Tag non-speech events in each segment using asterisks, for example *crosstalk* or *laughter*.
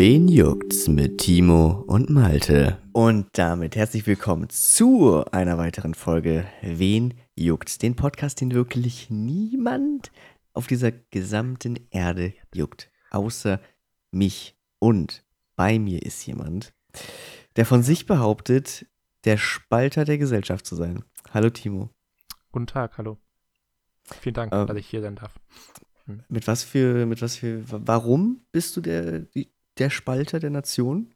Wen juckt's mit Timo und Malte? Und damit herzlich willkommen zu einer weiteren Folge Wen juckt's? Den Podcast, den wirklich niemand auf dieser gesamten Erde juckt. Außer mich. Und bei mir ist jemand, der von sich behauptet, der Spalter der Gesellschaft zu sein. Hallo Timo. Guten Tag, hallo. Vielen Dank, ähm, dass ich hier sein darf. Hm. Mit was für, mit was für, warum bist du der, der Spalter der Nation?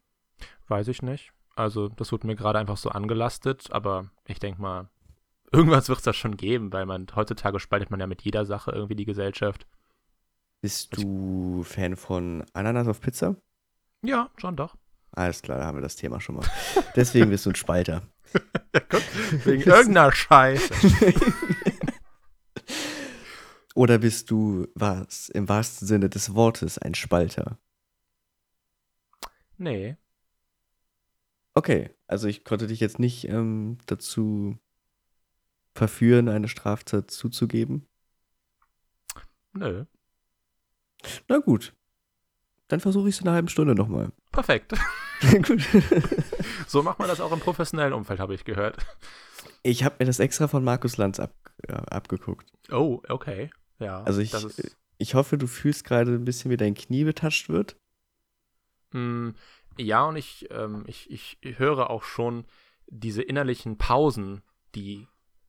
Weiß ich nicht. Also, das wurde mir gerade einfach so angelastet, aber ich denke mal, irgendwas wird es da schon geben, weil man heutzutage spaltet man ja mit jeder Sache irgendwie die Gesellschaft. Bist du Fan von Ananas auf Pizza? Ja, schon doch. Alles klar, da haben wir das Thema schon mal. Deswegen bist du ein Spalter. *laughs* ja, guck, wegen irgendeiner Scheiße. *laughs* Oder bist du was im wahrsten Sinne des Wortes ein Spalter? Nee. Okay, also ich konnte dich jetzt nicht ähm, dazu verführen, eine Straftat zuzugeben. Nö. Na gut. Dann versuche ich es in einer halben Stunde nochmal. Perfekt. *laughs* gut. *laughs* so macht man das auch im professionellen Umfeld, habe ich gehört. Ich habe mir das extra von Markus Lanz ab, äh, abgeguckt. Oh, okay. Ja. Also ich, ich hoffe, du fühlst gerade ein bisschen, wie dein Knie betatscht wird. Mm, ja, und ich, ähm, ich, ich höre auch schon diese innerlichen Pausen, die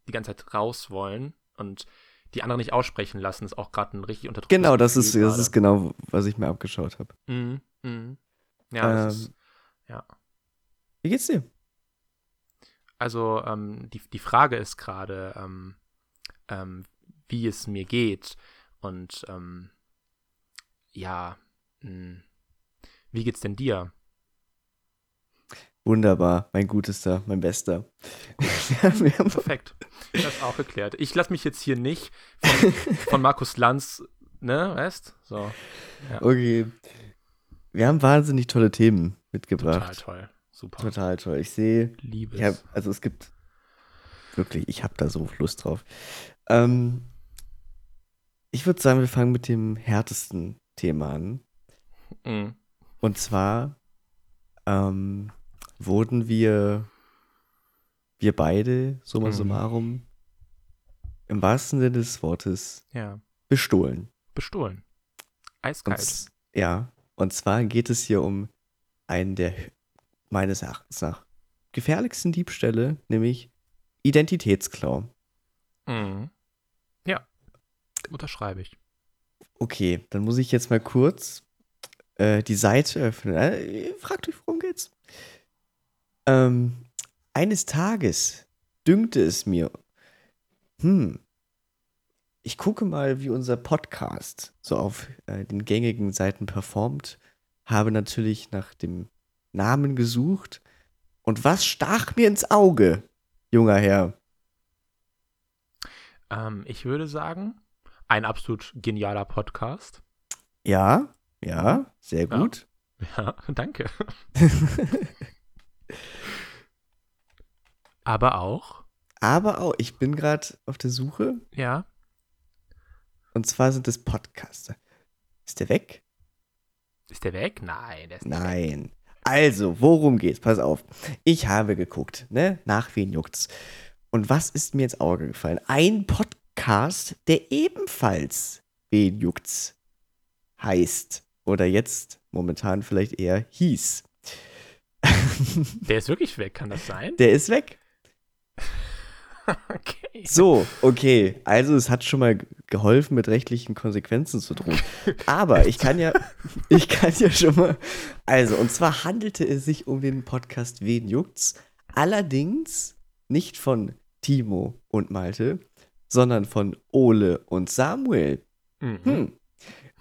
die ganze Zeit raus wollen und die anderen nicht aussprechen lassen, ist auch gerade ein richtig unterdrücktes Genau, das ist, das ist genau, was ich mir abgeschaut habe. Mm, mm. Ja, ähm, ist, ja. Wie geht's dir? Also, ähm, die, die Frage ist gerade, ähm, ähm, wie es mir geht und ähm, ja, mh, hm, wie geht's denn dir? Wunderbar, mein Gutester, mein Bester. *laughs* Perfekt. Das auch geklärt. Ich lasse mich jetzt hier nicht von, von Markus Lanz, ne, weißt? So. Ja. Okay. Wir haben wahnsinnig tolle Themen mitgebracht. Total toll. Super. Total toll. Ich sehe. Liebe. Hab, also es gibt wirklich, ich habe da so Lust drauf. Ähm, ich würde sagen, wir fangen mit dem härtesten Thema an. Mhm. Und zwar ähm, wurden wir, wir beide, summa mhm. summarum, im wahrsten Sinne des Wortes, ja. bestohlen. Bestohlen. Eiskalt. Und, ja, und zwar geht es hier um einen der meines Erachtens nach gefährlichsten Diebstähle, nämlich Identitätsklau. Mhm. Ja, unterschreibe ich. Okay, dann muss ich jetzt mal kurz äh, die Seite öffnen. Äh, fragt euch, worum geht's? Ähm, eines Tages dünkte es mir, hm, ich gucke mal, wie unser Podcast so auf äh, den gängigen Seiten performt, habe natürlich nach dem Namen gesucht. Und was stach mir ins Auge, junger Herr? Ähm, ich würde sagen, ein absolut genialer Podcast. Ja, ja, sehr gut. Ja, ja *laughs* danke. *laughs* Aber auch. Aber auch, ich bin gerade auf der Suche. Ja. Und zwar sind es Podcaster. Ist der weg? Ist der weg? Nein, der ist Nein. Weg. Also, worum geht's? Pass auf. Ich habe geguckt, ne? Nach wen juckt's? Und was ist mir ins Auge gefallen? Ein Podcast, der ebenfalls wen juckt's heißt oder jetzt momentan vielleicht eher hieß. *laughs* Der ist wirklich weg, kann das sein? Der ist weg. *laughs* okay. So, okay. Also es hat schon mal geholfen, mit rechtlichen Konsequenzen zu drohen. Aber ich kann ja, *laughs* ich kann ja schon mal. Also, und zwar handelte es sich um den Podcast Wen juckt's? Allerdings nicht von Timo und Malte, sondern von Ole und Samuel. Mhm. Hm.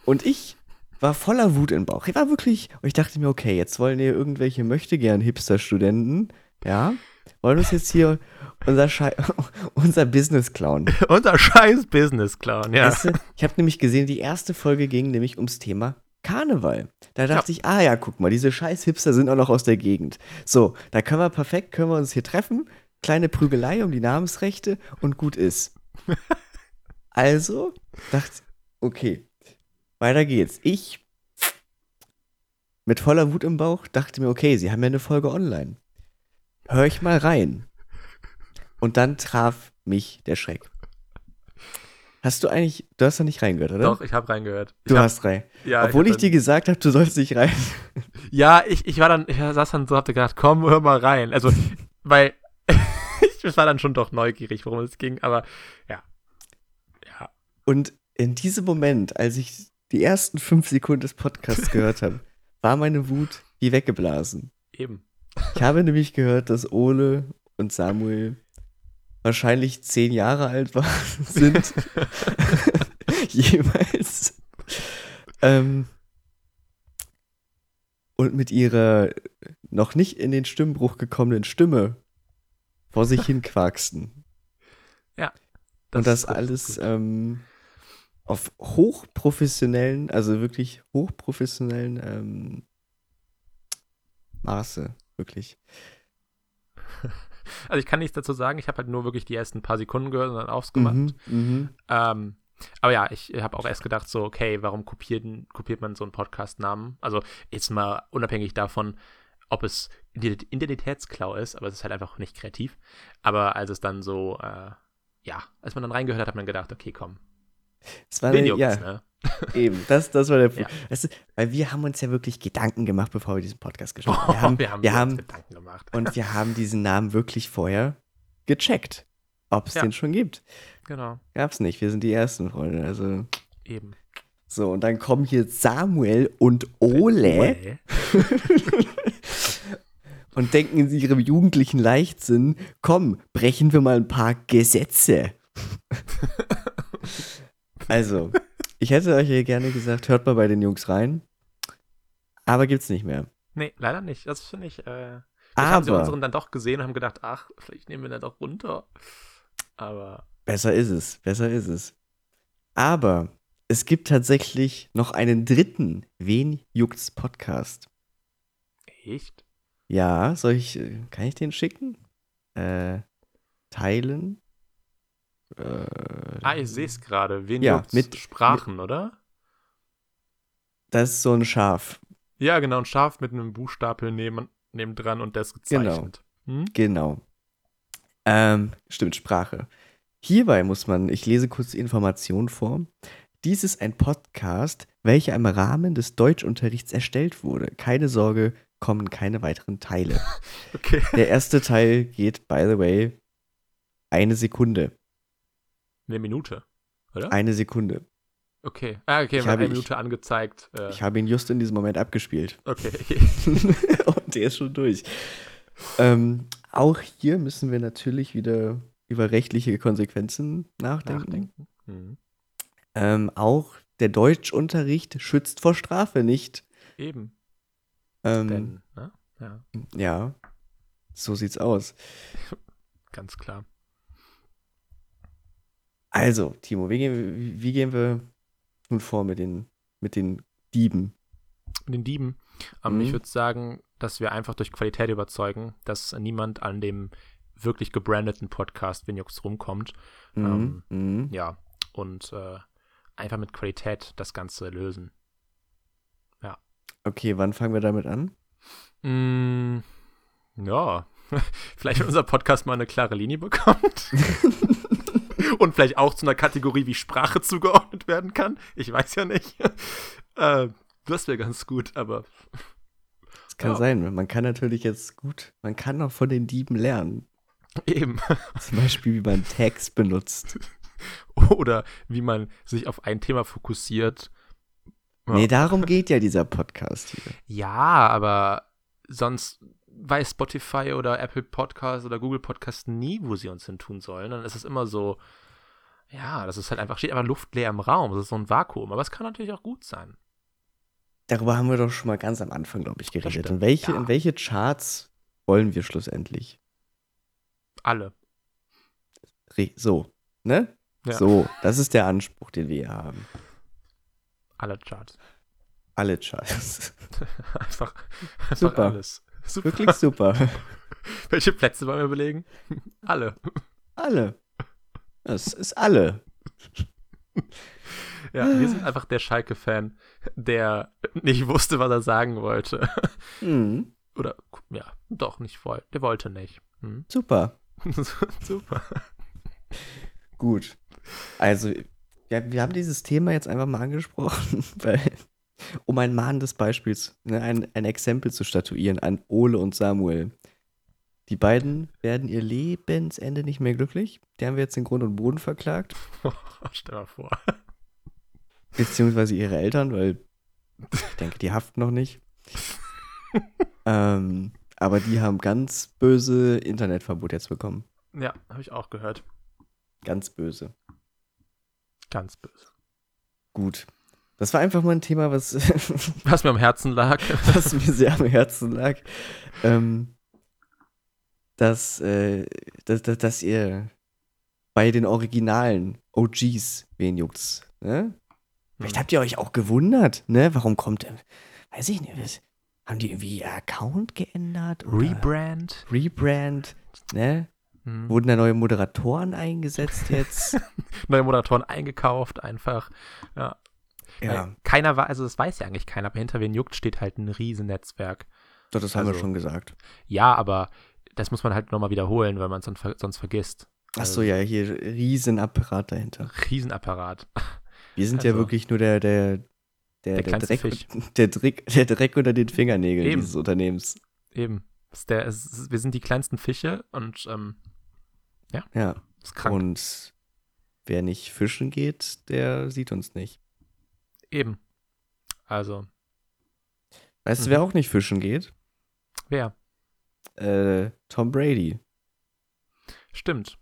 Und ich war voller Wut im Bauch. Ich war wirklich, und ich dachte mir, okay, jetzt wollen hier irgendwelche möchtegern Hipster-Studenten, ja, wollen uns jetzt hier unser, Schei *laughs* unser Business klauen. *laughs* unser scheiß Business klauen, ja. Weißt du, ich habe nämlich gesehen, die erste Folge ging nämlich ums Thema Karneval. Da dachte ja. ich, ah ja, guck mal, diese scheiß Hipster sind auch noch aus der Gegend. So, da können wir perfekt, können wir uns hier treffen, kleine Prügelei um die Namensrechte und gut ist. *laughs* also dachte, okay, weiter geht's. Ich mit voller Wut im Bauch, dachte mir, okay, sie haben ja eine Folge online. Hör ich mal rein. Und dann traf mich der Schreck. Hast du eigentlich, du hast da nicht reingehört, oder? Doch, ich habe reingehört. Du ich hab, hast rein. ja, Obwohl ich, hab dir gesagt habe, du sollst nicht rein. *laughs* Ja, ich, ich war dann, ich saß dann so, hab gedacht, komm, hör mal rein. Also, *laughs* weil *laughs* ich war dann schon doch neugierig, worum es ging, aber ja. Ja. Und in diesem Moment, als ich die ersten fünf Sekunden des Podcasts gehört habe, *laughs* war meine Wut wie weggeblasen. Eben. Ich habe nämlich gehört, dass Ole und Samuel wahrscheinlich zehn Jahre alt waren, *laughs* sind. *laughs* Jeweils. Ähm, und mit ihrer noch nicht in den Stimmbruch gekommenen Stimme vor sich hin quaksten. und das ist gut, alles ähm, auf hochprofessionellen, also wirklich hochprofessionellen ähm, Maße, wirklich. *laughs* Also ich kann nichts dazu sagen, ich habe halt nur wirklich die ersten paar Sekunden gehört und dann ausgemacht. Mhm, mhm. Ähm, aber ja, ich habe auch erst gedacht, so, okay, warum kopiert, kopiert man so einen Podcast-Namen? Also jetzt mal unabhängig davon, ob es Ident- Identitätsklau ist, aber es ist halt einfach nicht kreativ. Aber als es dann so, äh, ja, als man dann reingehört hat, hat man gedacht, okay, komm, Es war eine, juckt's, ja, ne? *laughs* eben, das, das war der Punkt. Ja. Weißt du, weil wir haben uns ja wirklich Gedanken gemacht, bevor wir diesen Podcast Oh, *laughs* haben. wir haben, wir uns haben Gedanken gemacht. und wir haben diesen Namen wirklich vorher gecheckt, ob es Ja. den schon gibt. Genau, Gab's nicht, wir sind die ersten Freunde. Also eben. so und dann kommen hier Samuel und Ole. Ole. *laughs* und denken in ihrem jugendlichen Leichtsinn, komm, brechen wir mal ein paar Gesetze. Also, ich hätte euch ja gerne gesagt, hört mal bei den Jungs rein. Aber gibt's nicht mehr. Nee, leider nicht. Das finde ich. Äh, vielleicht haben sie Aber unseren dann doch gesehen und haben gedacht, ach, vielleicht nehmen wir den doch runter. Aber besser ist es, besser ist es. Aber es gibt tatsächlich noch einen dritten Wen juckt's Podcast. echt? Ja, soll ich, äh, kann ich den schicken? Äh, teilen? Äh, Ah, ich sehe es gerade. Wen Ja, mit- Sprachen, oder? das ist so ein Schaf. Ja, genau. Ein Schaf mit einem Buchstapel neben, nebendran und das gezeichnet. Hm? Genau. Ähm, stimmt, Sprache. Hierbei muss man, ich lese kurz die Information vor. Dies ist ein Podcast, welcher im Rahmen des Deutschunterrichts erstellt wurde. Keine Sorge, kommen keine weiteren Teile. *laughs* Okay. Der erste Teil geht, by the way, eine Sekunde. Eine Minute, oder? Eine Sekunde. okay. Ah, okay, Ich wir haben habe- eine Minute angezeigt. Äh, Ich habe ihn just in diesem Moment abgespielt. okay. *laughs* Und der ist schon durch. Ähm, auch hier müssen wir natürlich wieder über rechtliche Konsequenzen nachdenken. Nachdenken. Hm. Ähm, auch der Deutschunterricht schützt vor Strafe nicht. Eben. Ähm, Denn, ne? Ja, ja, so sieht's aus. *laughs* ganz klar. Also, Timo, wie gehen, wie, gehen wir nun vor mit den, mit den Dieben? Mit den Dieben. Ähm, Mhm. Ich würde sagen, dass wir einfach durch Qualität überzeugen, dass niemand an dem wirklich gebrandeten Podcast Vinjux rumkommt. Mhm. Mhm. Ja, und äh, einfach mit Qualität das Ganze lösen. Okay, wann fangen wir damit an? Mm, ja, *laughs* vielleicht wenn unser Podcast mal eine klare Linie bekommt. *laughs* *laughs* und vielleicht auch zu einer Kategorie wie Sprache zugeordnet werden kann. Ich weiß ja nicht. *laughs* äh, das wäre ganz gut, aber Das kann Ja. sein. Man kann natürlich jetzt gut, man kann auch von den Dieben lernen. eben. *laughs* Zum Beispiel, wie man Tags benutzt. Oder wie man sich auf ein Thema fokussiert. Ja. Nee, darum *laughs* geht ja dieser Podcast hier. Ja, aber sonst weiß Spotify oder Apple Podcast oder Google Podcast nie, wo sie uns hin tun sollen. Dann ist es immer so, ja, das ist halt einfach, steht einfach luftleer im Raum. Das ist so ein Vakuum. Aber es kann natürlich auch gut sein. Darüber haben wir doch schon mal ganz am Anfang, glaube ich, geredet. In welche, ja. in welche Charts wollen wir schlussendlich? Alle. So, ne? Ja. So, das ist der Anspruch, den wir hier haben. Alle Charts. Alle Charts. *laughs* einfach, einfach Super. alles. Super. Wirklich super. *laughs* Welche Plätze wollen wir belegen? *laughs* Alle. Alle. Das ist alle. Ja, wir sind einfach der Schalke-Fan, der nicht wusste, was er sagen wollte. Mhm. Oder, ja, doch, nicht wollte. Der wollte nicht. Hm? Super. *laughs* Super. Gut. Also, ja, wir haben dieses Thema jetzt einfach mal angesprochen, weil, um ein mahnendes Beispiel, ne, ein, ein Exempel zu statuieren an Ole und Samuel. Die beiden werden ihr Lebensende nicht mehr glücklich. Die haben wir jetzt in Grund und Boden verklagt. *laughs* Stell mal vor. Beziehungsweise ihre Eltern, weil ich denke, die haften noch nicht. *laughs* ähm, aber die haben ganz böse Internetverbot jetzt bekommen. Ja, habe ich auch gehört. Ganz böse. Ganz böse. Gut. Das war einfach mal ein Thema, was, *laughs* Was mir am Herzen lag. *laughs* was mir sehr am Herzen lag. Ähm, dass, äh, dass, dass, dass ihr bei den originalen OGs, wen juckt's, ne? Vielleicht habt ihr euch auch gewundert, ne? Warum kommt, weiß ich nicht, was, haben die irgendwie ihr Account geändert? Oder Rebrand. Rebrand, ne? Hm. Wurden da neue Moderatoren eingesetzt jetzt? *laughs* Neue Moderatoren eingekauft, einfach. Ja. Ja, Keiner war, also das weiß ja eigentlich keiner, aber hinter wen juckt steht halt ein riesen Netzwerk. doch, das haben wir also- schon gesagt. Ja, aber das muss man halt nochmal wiederholen, weil man es sonst, ver- sonst vergisst. Ach so, ja, hier Riesenapparat dahinter. Riesenapparat. Wir sind ja Also, wirklich nur der, der, der, der der, kleinste Dreck, Fisch. *laughs* der, Dreck, der Dreck unter den Fingernägeln Eben. dieses Unternehmens. Eben. Ist der, ist, wir sind die kleinsten Fische und ähm, Ja. ist krank. Und wer nicht fischen geht, der sieht uns nicht. Eben. Also, Weißt du, Mhm. wer auch nicht fischen geht? wer? Äh, Tom Brady. Stimmt.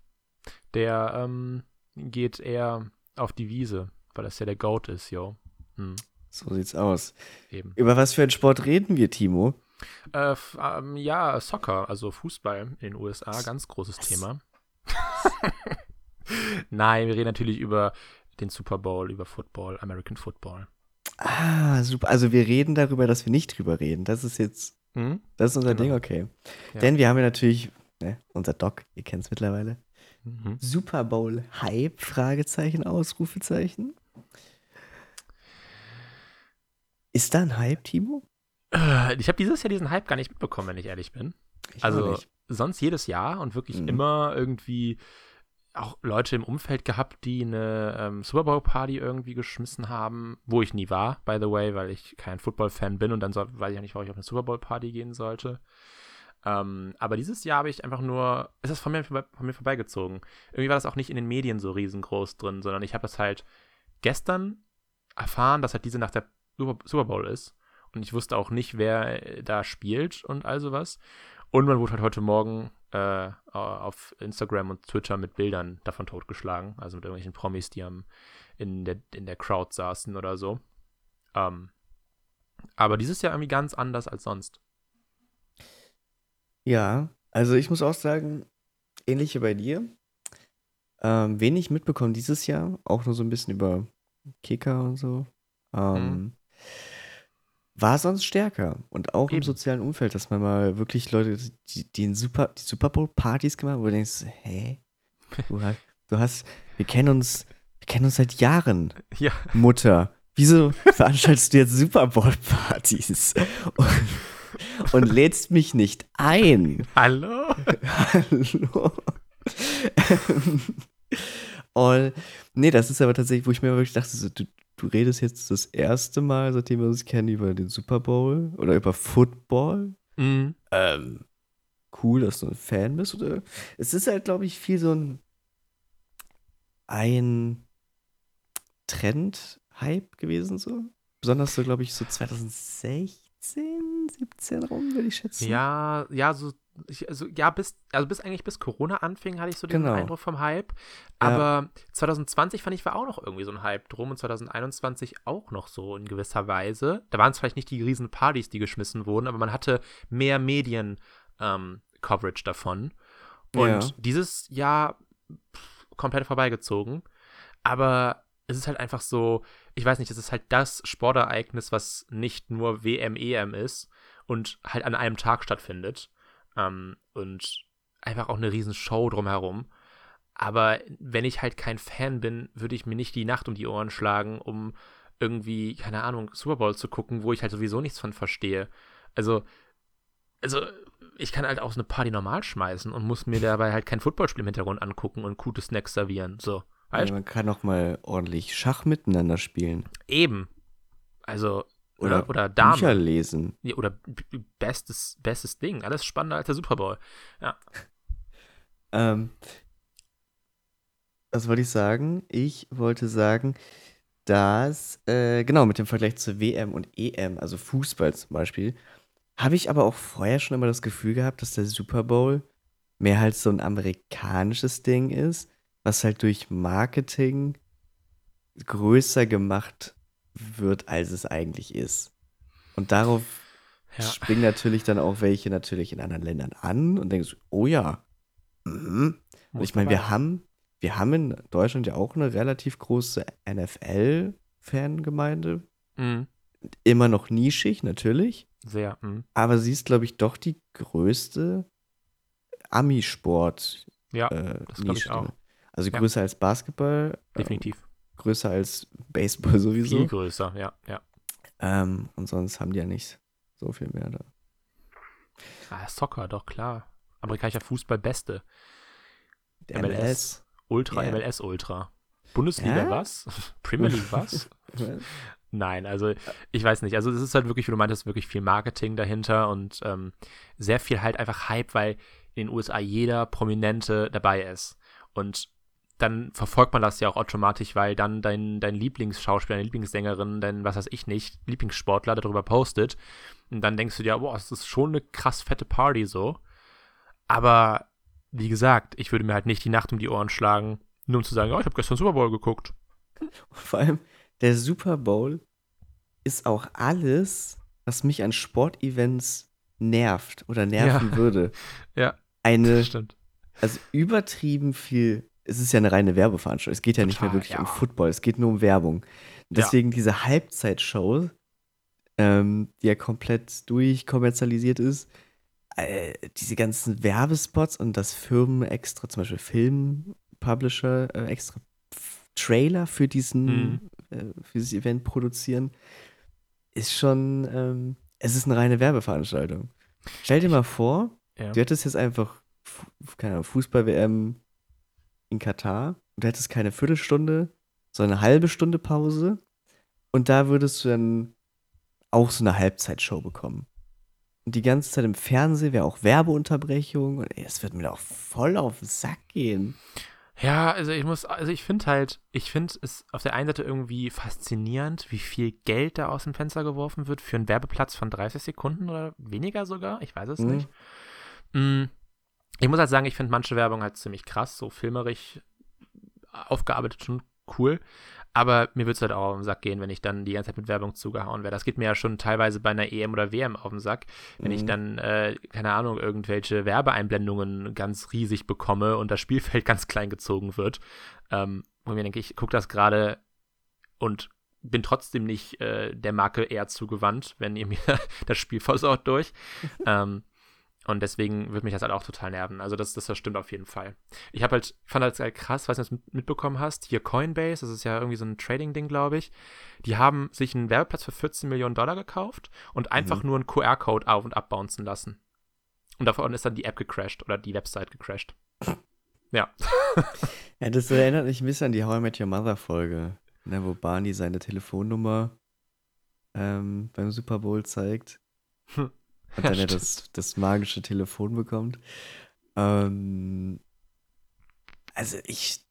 Der ähm, geht eher auf die Wiese, weil das ja der Goat ist, yo. Hm, So sieht's aus. eben. Über was für einen Sport reden wir, Timo? Äh, ähm, ja, Soccer, also Fußball in den USA, ganz großes Was? Thema. *laughs* Nein, wir reden natürlich über den Super Bowl, über Football, American Football. Ah, super. Also wir reden darüber, dass wir nicht drüber reden. Das ist jetzt, Hm? das ist unser Genau. Ding, okay. Ja. Denn wir haben ja natürlich, ne, unser Doc, ihr kennt es mittlerweile. Mhm. Super Bowl Hype, Fragezeichen, Ausrufezeichen. Ist da ein Hype, Timo? Äh, Ich habe dieses Jahr diesen Hype gar nicht mitbekommen, wenn ich ehrlich bin. Ich Also sonst jedes Jahr und wirklich Mhm. immer irgendwie auch Leute im Umfeld gehabt, die eine ähm, Super Bowl Party irgendwie geschmissen haben, wo ich nie war, by the way, weil ich kein Football-Fan bin und dann soll, weiß ich ja nicht, warum ich auf eine Super Bowl Party gehen sollte. Ähm, aber dieses Jahr habe ich einfach nur, ist das von mir, von mir vorbeigezogen. Irgendwie war das auch nicht in den Medien so riesengroß drin, sondern ich habe das halt gestern erfahren, dass halt diese Nacht der Super, Super Bowl ist. Und ich wusste auch nicht, wer äh, da spielt und all sowas. Und man wurde halt heute Morgen äh, auf Instagram und Twitter mit Bildern davon totgeschlagen. Also mit irgendwelchen Promis, die am, in, der, in der Crowd saßen oder so. Ähm, aber dieses Jahr irgendwie ganz anders als sonst. Ja, also ich muss auch sagen, ähnlich wie bei dir. Ähm, wenig mitbekommen dieses Jahr, auch nur so ein bisschen über Kicker und so. Ähm, War sonst stärker. Und auch im Eben. sozialen Umfeld, dass man mal wirklich Leute, die, die, in Super, die Super Bowl-Partys gemacht haben, wo du denkst, hä? Du hast, du hast, wir kennen uns, wir kennen uns seit Jahren, *laughs* Ja, Mutter. Wieso veranstaltest du jetzt Super Bowl-Partys? Und, und lädst mich nicht ein? hallo? *laughs* Hallo. Und nee, das ist aber tatsächlich, wo ich mir wirklich dachte, so, du, du redest jetzt das erste Mal, seitdem wir uns kennen, über den Super Bowl oder über Football. Mhm. Ähm, cool, dass du ein Fan bist. Oder? Es ist halt, glaube ich, viel so ein, ein Trend-Hype gewesen, so. Besonders so, glaube ich, so 2016, 17 rum, würde ich schätzen. Ja, ja, so, ich, also, ja, bis, also bis eigentlich bis Corona anfing, hatte ich so den Genau. Eindruck vom Hype. Aber 2020 fand ich, war auch noch irgendwie so ein Hype drum und 2021 auch noch so in gewisser Weise. Da waren es vielleicht nicht die riesen Partys, die geschmissen wurden, aber man hatte mehr Medien-Coverage davon. Und Ja. dieses Jahr pff, komplett vorbeigezogen. Aber es ist halt einfach so, ich weiß nicht, es ist halt das Sportereignis, was nicht nur WM, EM ist und halt an einem Tag stattfindet. Ähm, und einfach auch eine riesen Show drumherum. Aber wenn ich halt kein Fan bin, würde ich mir nicht die Nacht um die Ohren schlagen, um irgendwie, keine Ahnung, Super Bowl zu gucken, wo ich halt sowieso nichts von verstehe. Also, also ich kann halt auch so eine Party normal schmeißen und muss mir dabei halt kein Footballspiel im Hintergrund angucken und gute Snacks servieren. So. Ja, man kann auch mal ordentlich Schach miteinander spielen. Eben. Also, Oder, oder, Dame. Bücher lesen. Ja, oder bestes, bestes Ding. Alles spannender als der Super Bowl. Ja. *laughs* Ähm, was wollte ich sagen? Ich wollte sagen, dass, äh, genau, mit dem Vergleich zur WM und EM, also Fußball zum Beispiel, habe ich aber auch vorher schon immer das Gefühl gehabt, dass der Super Bowl mehr halt so ein amerikanisches Ding ist, was halt durch Marketing größer gemacht wird, als es eigentlich ist. Und darauf Ja. springen natürlich dann auch welche natürlich in anderen Ländern an und denken so, oh ja. Mhm. Und ich meine, wir haben, wir haben in Deutschland ja auch eine relativ große NFL-Fangemeinde. Mhm. Immer noch nischig, natürlich. Sehr. Mhm. Aber sie ist, glaube ich, doch die größte Ami-Sport. Ja, Äh, das glaube ich Nische. auch. Also Ja. größer als Basketball, Definitiv. Größer als Baseball *laughs* sowieso. Viel größer, ja, ja. Ähm, und sonst haben die ja nicht so viel mehr da. Ah, Soccer, doch, klar. Amerikanischer Fußball, beste. Der MLS. Ultra, Ja. MLS Ultra. Bundesliga Ja? was? *laughs* Premier League *laughs* was? Nein, also ich weiß nicht. Also es ist halt wirklich, wie du meintest, wirklich viel Marketing dahinter und ähm, sehr viel halt einfach Hype, weil in den USA jeder Prominente dabei ist. Und dann verfolgt man das ja auch automatisch, weil dann dein, dein Lieblingsschauspieler, deine Lieblingssängerin, dein, was weiß ich nicht, Lieblingssportler darüber postet. Und dann denkst du dir, boah, das ist schon eine krass fette Party so. Aber wie gesagt, ich würde mir halt nicht die Nacht um die Ohren schlagen, nur um zu sagen, ja, ich habe gestern Super Bowl geguckt. Vor allem, der Super Bowl ist auch alles, was mich an Sportevents nervt oder nerven Ja. würde. *laughs* Ja, Eine, das stimmt. also übertrieben viel. Es ist ja eine reine Werbeveranstaltung. Es geht ja nicht mehr Total, wirklich ja. um Football, es geht nur um Werbung. Deswegen diese Halbzeitshow, ähm, die ja komplett durchkommerzialisiert ist, äh, diese ganzen Werbespots und das Firmen extra, zum Beispiel Filmpublisher, äh, extra Trailer für diesen, Mhm. äh, für dieses Event produzieren, ist schon, ähm, es ist eine reine Werbeveranstaltung. Stell dir mal vor, Ja. Du hättest jetzt einfach, keine Ahnung, Fußball-WM in Katar und du hättest keine Viertelstunde, sondern eine halbe Stunde Pause und da würdest du dann auch so eine Halbzeitshow bekommen. Und die ganze Zeit im Fernsehen wäre auch Werbeunterbrechung und ey, das wird mir doch voll auf den Sack gehen. Ja, also ich muss, also ich finde halt, ich finde es auf der einen Seite irgendwie faszinierend, wie viel Geld da aus dem Fenster geworfen wird für einen Werbeplatz von 30 Sekunden oder weniger sogar. Ich weiß es Mhm. nicht. Mm, Ich muss halt sagen, ich finde manche Werbung halt ziemlich krass, so filmerisch aufgearbeitet schon cool. Aber mir würde es halt auch auf den Sack gehen, wenn ich dann die ganze Zeit mit Werbung zugehauen werde. Das geht mir ja schon teilweise bei einer EM oder WM auf den Sack, wenn ich Mhm. dann, äh, keine Ahnung, irgendwelche Werbeeinblendungen ganz riesig bekomme und das Spielfeld *laughs* ganz klein gezogen wird. Ähm, wo ich mir denke, ich gucke das gerade und bin trotzdem nicht äh, der Marke eher zugewandt, wenn ihr mir *laughs* das Spiel versaut durch. *laughs* ähm, und deswegen würde mich das halt auch total nerven. Also das, das, das stimmt auf jeden Fall. Ich habe halt, fand halt halt krass, weiß nicht, ob du das mitbekommen hast, hier Coinbase, das ist ja irgendwie so ein Trading-Ding, glaube ich. Die haben sich einen Werbeplatz für 14 Millionen Dollar gekauft und einfach Mhm. nur einen QR-Code auf- und abbouncen lassen. Und davon ist dann die App gecrashed oder die Website gecrashed. *laughs* Ja. Ja, das erinnert mich ein bisschen an die How I Met Your Mother Folge, ne, wo Barney seine Telefonnummer ähm, beim Super Bowl zeigt. Hm. *laughs* Und dann Ja, er das, das magische Telefon bekommt. Ähm, also ich,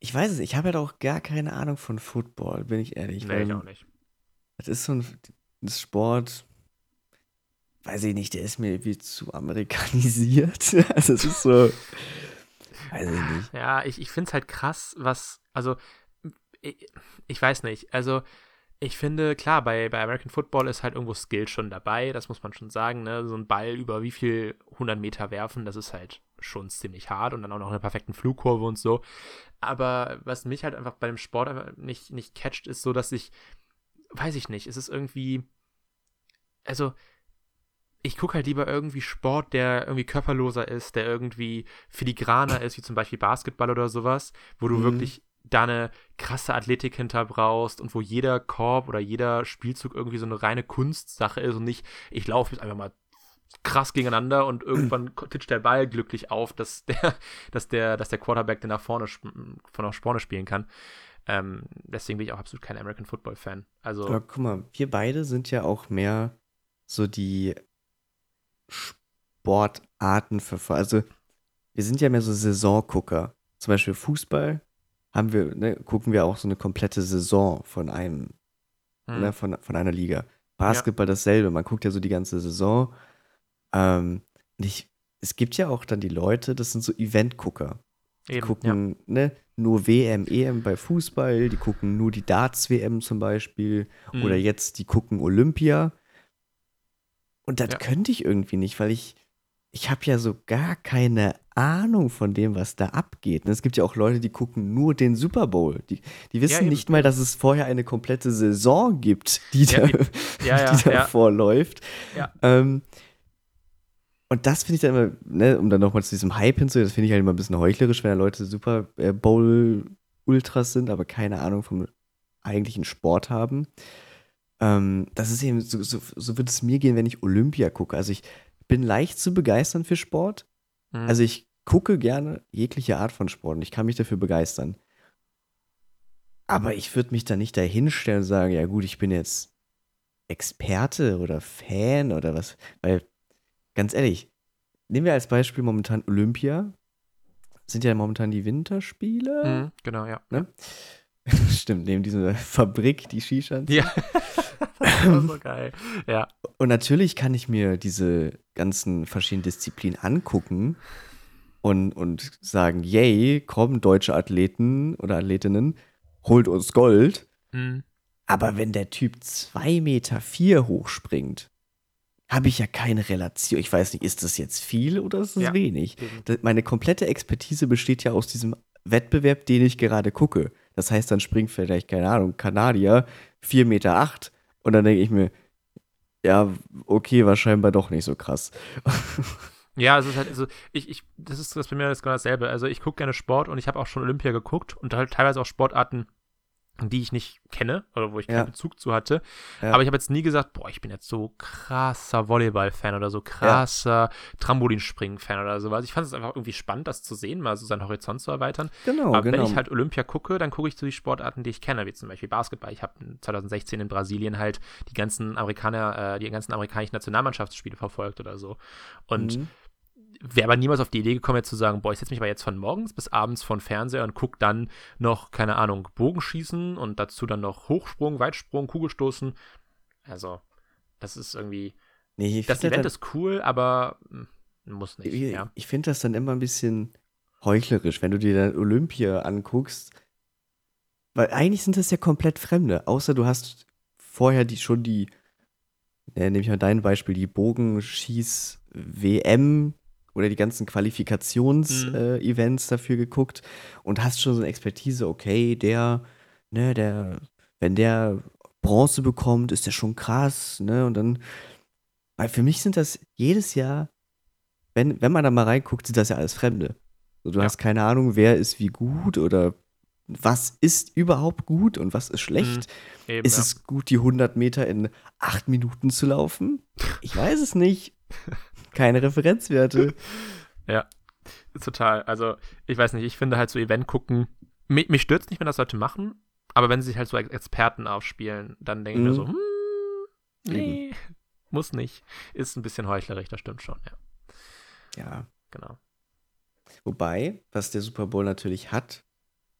ich weiß es, ich habe halt auch gar keine Ahnung von Football, bin ich ehrlich. nee, ich weil auch nicht. Das ist so ein, ein Sport, weiß ich nicht, der ist mir irgendwie zu amerikanisiert. *laughs* Also es ist so, weiß ich nicht. Ja, ich, ich finde es halt krass, was, also, ich, ich weiß nicht, also, ich finde, klar, bei, bei American Football ist halt irgendwo Skill schon dabei, das muss man schon sagen, ne? So ein Ball über wie viel 100 Meter werfen, das ist halt schon ziemlich hart und dann auch noch eine perfekten Flugkurve und so. Aber was mich halt einfach bei dem Sport einfach nicht, nicht catcht, ist so, dass ich, weiß ich nicht, es ist irgendwie, also, ich gucke halt lieber irgendwie Sport, der irgendwie körperloser ist, der irgendwie filigraner ist, wie zum Beispiel Basketball oder sowas, wo du Mhm. wirklich da eine krasse Athletik hinter brauchst und wo jeder Korb oder jeder Spielzug irgendwie so eine reine Kunstsache ist und nicht, ich laufe jetzt einfach mal krass gegeneinander und irgendwann *clears throat* titscht der Ball glücklich auf, dass der, *laughs* dass der, dass der Quarterback den nach vorne, von nach vorne spielen kann. Ähm, deswegen bin ich auch absolut kein American Football Fan. Also, Aber guck mal, wir beide sind ja auch mehr so die Sportartenverfolger. Also, wir sind ja mehr so Saisongucker. Zum Beispiel Fußball haben wir, ne, gucken wir auch so eine komplette Saison von einem, hm, ne, von, von einer Liga. Basketball dasselbe, man guckt ja so die ganze Saison. Ähm, ich, es gibt ja auch dann die Leute, das sind so Event-Gucker. Die eben, ja. gucken ne, nur WM, EM bei Fußball, die gucken nur die Darts-WM zum Beispiel. Mhm. Oder jetzt, die gucken Olympia. Und das Ja. könnte ich irgendwie nicht, weil ich, ich habe ja so gar keine Ahnung von dem, was da abgeht. Und es gibt ja auch Leute, die gucken nur den Super Bowl. Die, die wissen eben. nicht mal, dass es vorher eine komplette Saison gibt, die Ja, da. Ja, *laughs* ja, die da ja. vorläuft. Ja. Ähm, und das finde ich dann immer, ne, um dann nochmal zu diesem Hype hinzugehen, das finde ich halt immer ein bisschen heuchlerisch, wenn da Leute Super äh, Bowl-Ultras sind, aber keine Ahnung vom eigentlichen Sport haben. Ähm, das ist eben, so, so, so wird es mir gehen, wenn ich Olympia gucke. Also ich bin leicht zu begeistern für Sport. Mhm. Also ich gucke gerne jegliche Art von Sport und ich kann mich dafür begeistern. Aber ich würde mich da nicht dahinstellen und sagen, ja gut, ich bin jetzt Experte oder Fan oder was. Weil, ganz ehrlich, nehmen wir als Beispiel momentan Olympia. Sind ja momentan die Winterspiele. Mhm, genau, ja. *laughs* Stimmt, neben dieser *laughs* Fabrik, die Skishans. Ja. *laughs* *laughs* das war so geil. Ja. Und natürlich kann ich mir diese ganzen verschiedenen Disziplinen angucken und, und sagen, yay, kommen deutsche Athleten oder Athletinnen, holt uns Gold. Mhm. Aber wenn der Typ 2,4 Meter vier hochspringt, habe ich ja keine Relation. Ich weiß nicht, ist das jetzt viel oder ist das Ja. wenig? Das- Meine komplette Expertise besteht ja aus diesem Wettbewerb, den ich gerade gucke. Das heißt, dann springt vielleicht, keine Ahnung, Kanadier 4,8 Meter acht, und dann denke ich mir, ja, okay, war scheinbar doch nicht so krass. Ja, es ist halt, also ich, ich, das ist das bei mir ist genau dasselbe. Also ich gucke gerne Sport und ich habe auch schon Olympia geguckt und halt teilweise auch Sportarten, die ich nicht kenne oder wo ich keinen Ja. Bezug zu hatte. Ja. Aber ich habe jetzt nie gesagt, boah, ich bin jetzt so krasser Volleyball-Fan oder so krasser Trampolinspringen-Fan oder sowas. Ich fand es einfach irgendwie spannend, das zu sehen, mal so seinen Horizont zu erweitern. Genau, Aber genau. wenn ich halt Olympia gucke, dann gucke ich zu die Sportarten, die ich kenne, wie zum Beispiel Basketball. Ich habe 2016 in Brasilien halt die ganzen Amerikaner, äh, die ganzen amerikanischen Nationalmannschaftsspiele verfolgt oder so. Und Mhm. Wäre aber niemals auf die Idee gekommen, jetzt zu sagen, boah, ich setze mich aber jetzt von morgens bis abends vor den Fernseher und gucke dann noch, keine Ahnung, Bogenschießen und dazu dann noch Hochsprung, Weitsprung, Kugelstoßen. Also, das ist irgendwie, nee, ich das Event das ist cool, aber hm, muss nicht, Ich, ja. ich finde das dann immer ein bisschen heuchlerisch, wenn du dir dann Olympia anguckst. Weil eigentlich sind das ja komplett Fremde. Außer du hast vorher die schon die, äh, nehme ich mal dein Beispiel, die Bogenschieß-WM oder die ganzen Mhm. Qualifikationsevents dafür geguckt und hast schon so eine Expertise, okay, der, ne, der, wenn der Bronze bekommt, ist der schon krass, ne? Und dann, weil für mich sind das jedes Jahr wenn, wenn man da mal reinguckt, sind das ja alles Fremde. So, du Ja. hast keine Ahnung, wer ist wie gut oder was ist überhaupt gut und was ist schlecht. Eben, Ist ja. es gut, die 100 Meter in acht Minuten zu laufen? Ich weiß es nicht. *laughs* Keine Referenzwerte. *laughs* Total. Also, ich weiß nicht, ich finde halt so Event gucken, mich, mich stört nicht, wenn das Leute machen, aber wenn sie sich halt so als Experten aufspielen, dann denke ich mir Mhm. so, hm, nee, muss nicht. Ist ein bisschen heuchlerisch, das stimmt schon, ja. Ja. Genau. Wobei, was der Super Bowl natürlich hat,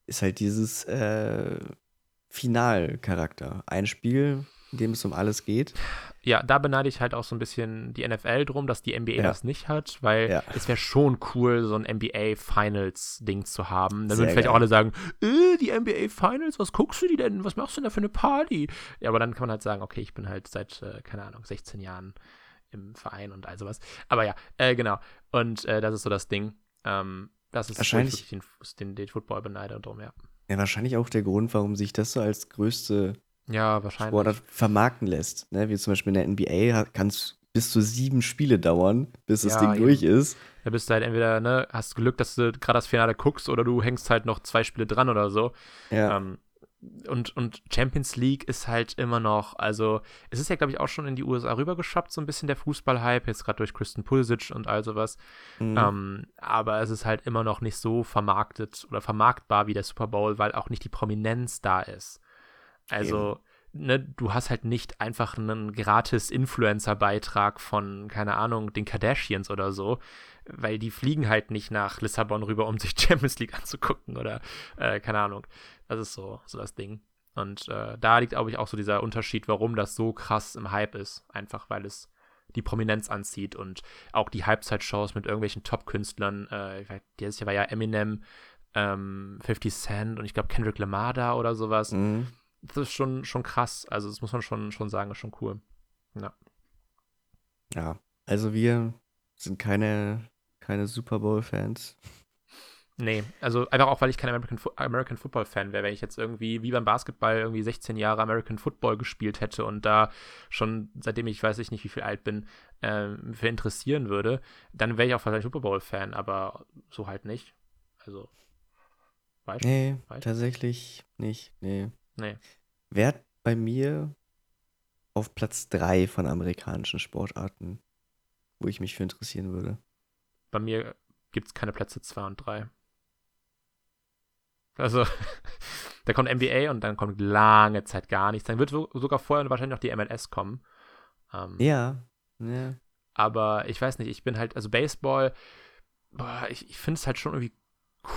ist halt dieses äh, Finalcharakter. Ein Spiel, in dem es um alles geht. Ja, da beneide ich halt auch so ein bisschen die NFL drum, dass die NBA Ja. das nicht hat, weil Ja. es wäre schon cool, so ein NBA Finals-Ding zu haben. Dann Sehr würden vielleicht auch alle sagen, äh, die NBA Finals, was guckst du die denn? Was machst du denn da für eine Party? Ja, aber dann kann man halt sagen, okay, ich bin halt seit, äh, keine Ahnung, 16 Jahren im Verein und all sowas. Aber ja, äh, genau. Und äh, das ist so das Ding. Ähm, das ist Wahrscheinlich- den, den, den Football beneide drum, ja. Ja, wahrscheinlich auch der Grund, warum sich das so als größte Ja, wahrscheinlich. Sportart vermarkten lässt. Ne? Wie zum Beispiel in der NBA ha- kannst, bis zu sieben Spiele dauern, bis das Ja, Ding eben. durch ist. Da bist du halt entweder, ne, hast Glück, dass du gerade das Finale guckst oder du hängst halt noch zwei Spiele dran oder so. Ja. Ähm, und, und Champions League ist halt immer noch, also es ist ja, glaube ich, auch schon in die USA rübergeschoppt, so ein bisschen der Fußball-Hype, jetzt gerade durch Kristen Pulisic und all sowas. Mhm. Ähm, aber es ist halt immer noch nicht so vermarktet oder vermarktbar wie der Super Bowl, weil auch nicht die Prominenz da ist. Also, ne, du hast halt nicht einfach einen gratis Influencer-Beitrag von, keine Ahnung, den Kardashians oder so, weil die fliegen halt nicht nach Lissabon rüber, um *laughs* sich Champions League anzugucken oder, äh, keine Ahnung. Das ist so, so das Ding. Und äh, da liegt, glaube ich, auch so dieser Unterschied, warum das so krass im Hype ist. Einfach weil es die Prominenz anzieht und auch die Halbzeitshows mit irgendwelchen Top-Künstlern. Äh, dieses Jahr war ja Eminem, ähm, 50 Cent und ich glaube Kendrick Lamar da oder sowas. Mhm. Das ist schon, schon krass. Also, das muss man schon, schon sagen, ist schon cool. Ja, also wir sind keine, keine Super Bowl-Fans. Nee, also einfach auch, weil ich kein American, Fo American Football-Fan wäre. Wenn ich jetzt irgendwie wie beim Basketball irgendwie 16 Jahre American Football gespielt hätte und da schon, seitdem ich weiß ich nicht, wie viel alt bin, ähm, für interessieren würde, dann wäre ich auch wahrscheinlich Super Bowl-Fan, aber so halt nicht. Also, weißt du? Nee, Weiß. tatsächlich nicht. Nee. Nee. Wer hat bei mir auf Platz 3 von amerikanischen Sportarten, wo ich mich für interessieren würde? Bei mir gibt es keine Plätze 2 und 3. Also, *laughs* da kommt NBA und dann kommt lange Zeit gar nichts. Dann wird so, sogar vorher wahrscheinlich noch die MLS kommen. Ähm, Ja. ja. Aber ich weiß nicht, ich bin halt, also Baseball, boah, ich, ich finde es halt schon irgendwie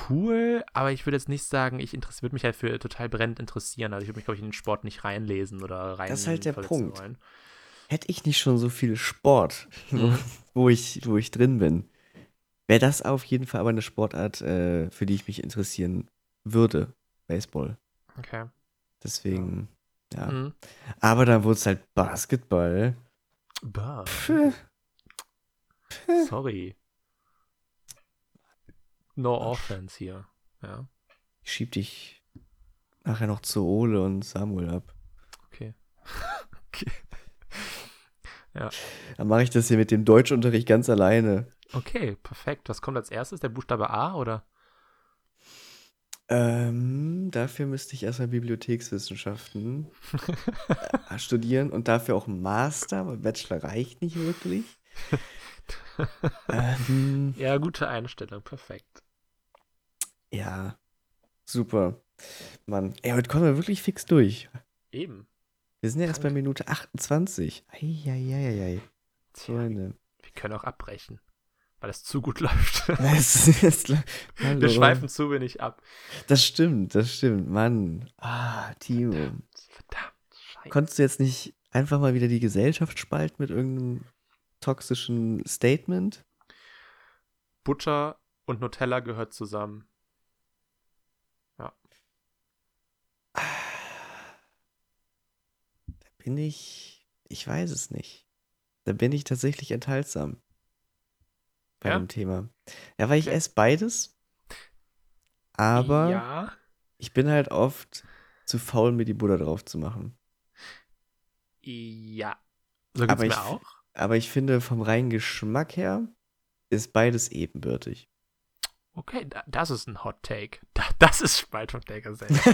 cool, aber ich würde jetzt nicht sagen, ich würde mich halt für total brennend interessieren. Also ich würde mich, glaube ich, in den Sport nicht reinlesen oder rein. Das ist halt der Punkt. Wollen. Hätte ich nicht schon so viel Sport, wo, Mhm. wo, ich, wo ich drin bin, wäre das auf jeden Fall aber eine Sportart, äh, für die ich mich interessieren würde. Baseball. Okay. Deswegen, ja. Mhm. Aber dann wurde es halt Basketball. Bah, Puh. sorry. No offense hier. Ja, Ich schieb dich nachher noch zu Ole und Samuel ab. okay. *laughs* okay. Dann mache ich das hier mit dem Deutschunterricht ganz alleine. Okay, perfekt. Was kommt als erstes? Der Buchstabe A oder? Ähm, dafür müsste ich erstmal Bibliothekswissenschaften *laughs* äh, studieren und dafür auch Master, weil Bachelor reicht nicht wirklich. *laughs* ähm, Ja, gute Einstellung. Perfekt. Ja, super. Mann, ey, heute kommen wir wirklich fix durch. Eben. Wir sind ja erst bei. Minute 28. Eieieiei. Freunde. wir können auch abbrechen, weil es zu gut *laughs* läuft. *laughs* Das. Wir schweifen zu wenig ab. Das stimmt, das stimmt. Mann. Ah, Timo. Verdammt, scheiße. Konntest du jetzt nicht einfach mal wieder die Gesellschaft spalten mit irgendeinem toxischen Statement? Butter und Nutella gehört zusammen. Bin ich, ich weiß es nicht. Da bin ich tatsächlich enthaltsam bei Ja? dem Thema. Ja, weil ich esse beides, aber Ja. ich bin halt oft zu faul, mir die Butter drauf zu machen. Ja. So geht's Aber mir ich- auch. Aber ich finde, vom reinen Geschmack her ist beides ebenbürtig. Okay, da, das ist ein Hot Take. Da, *laughs* das ist Spaltung der Gesellschaft.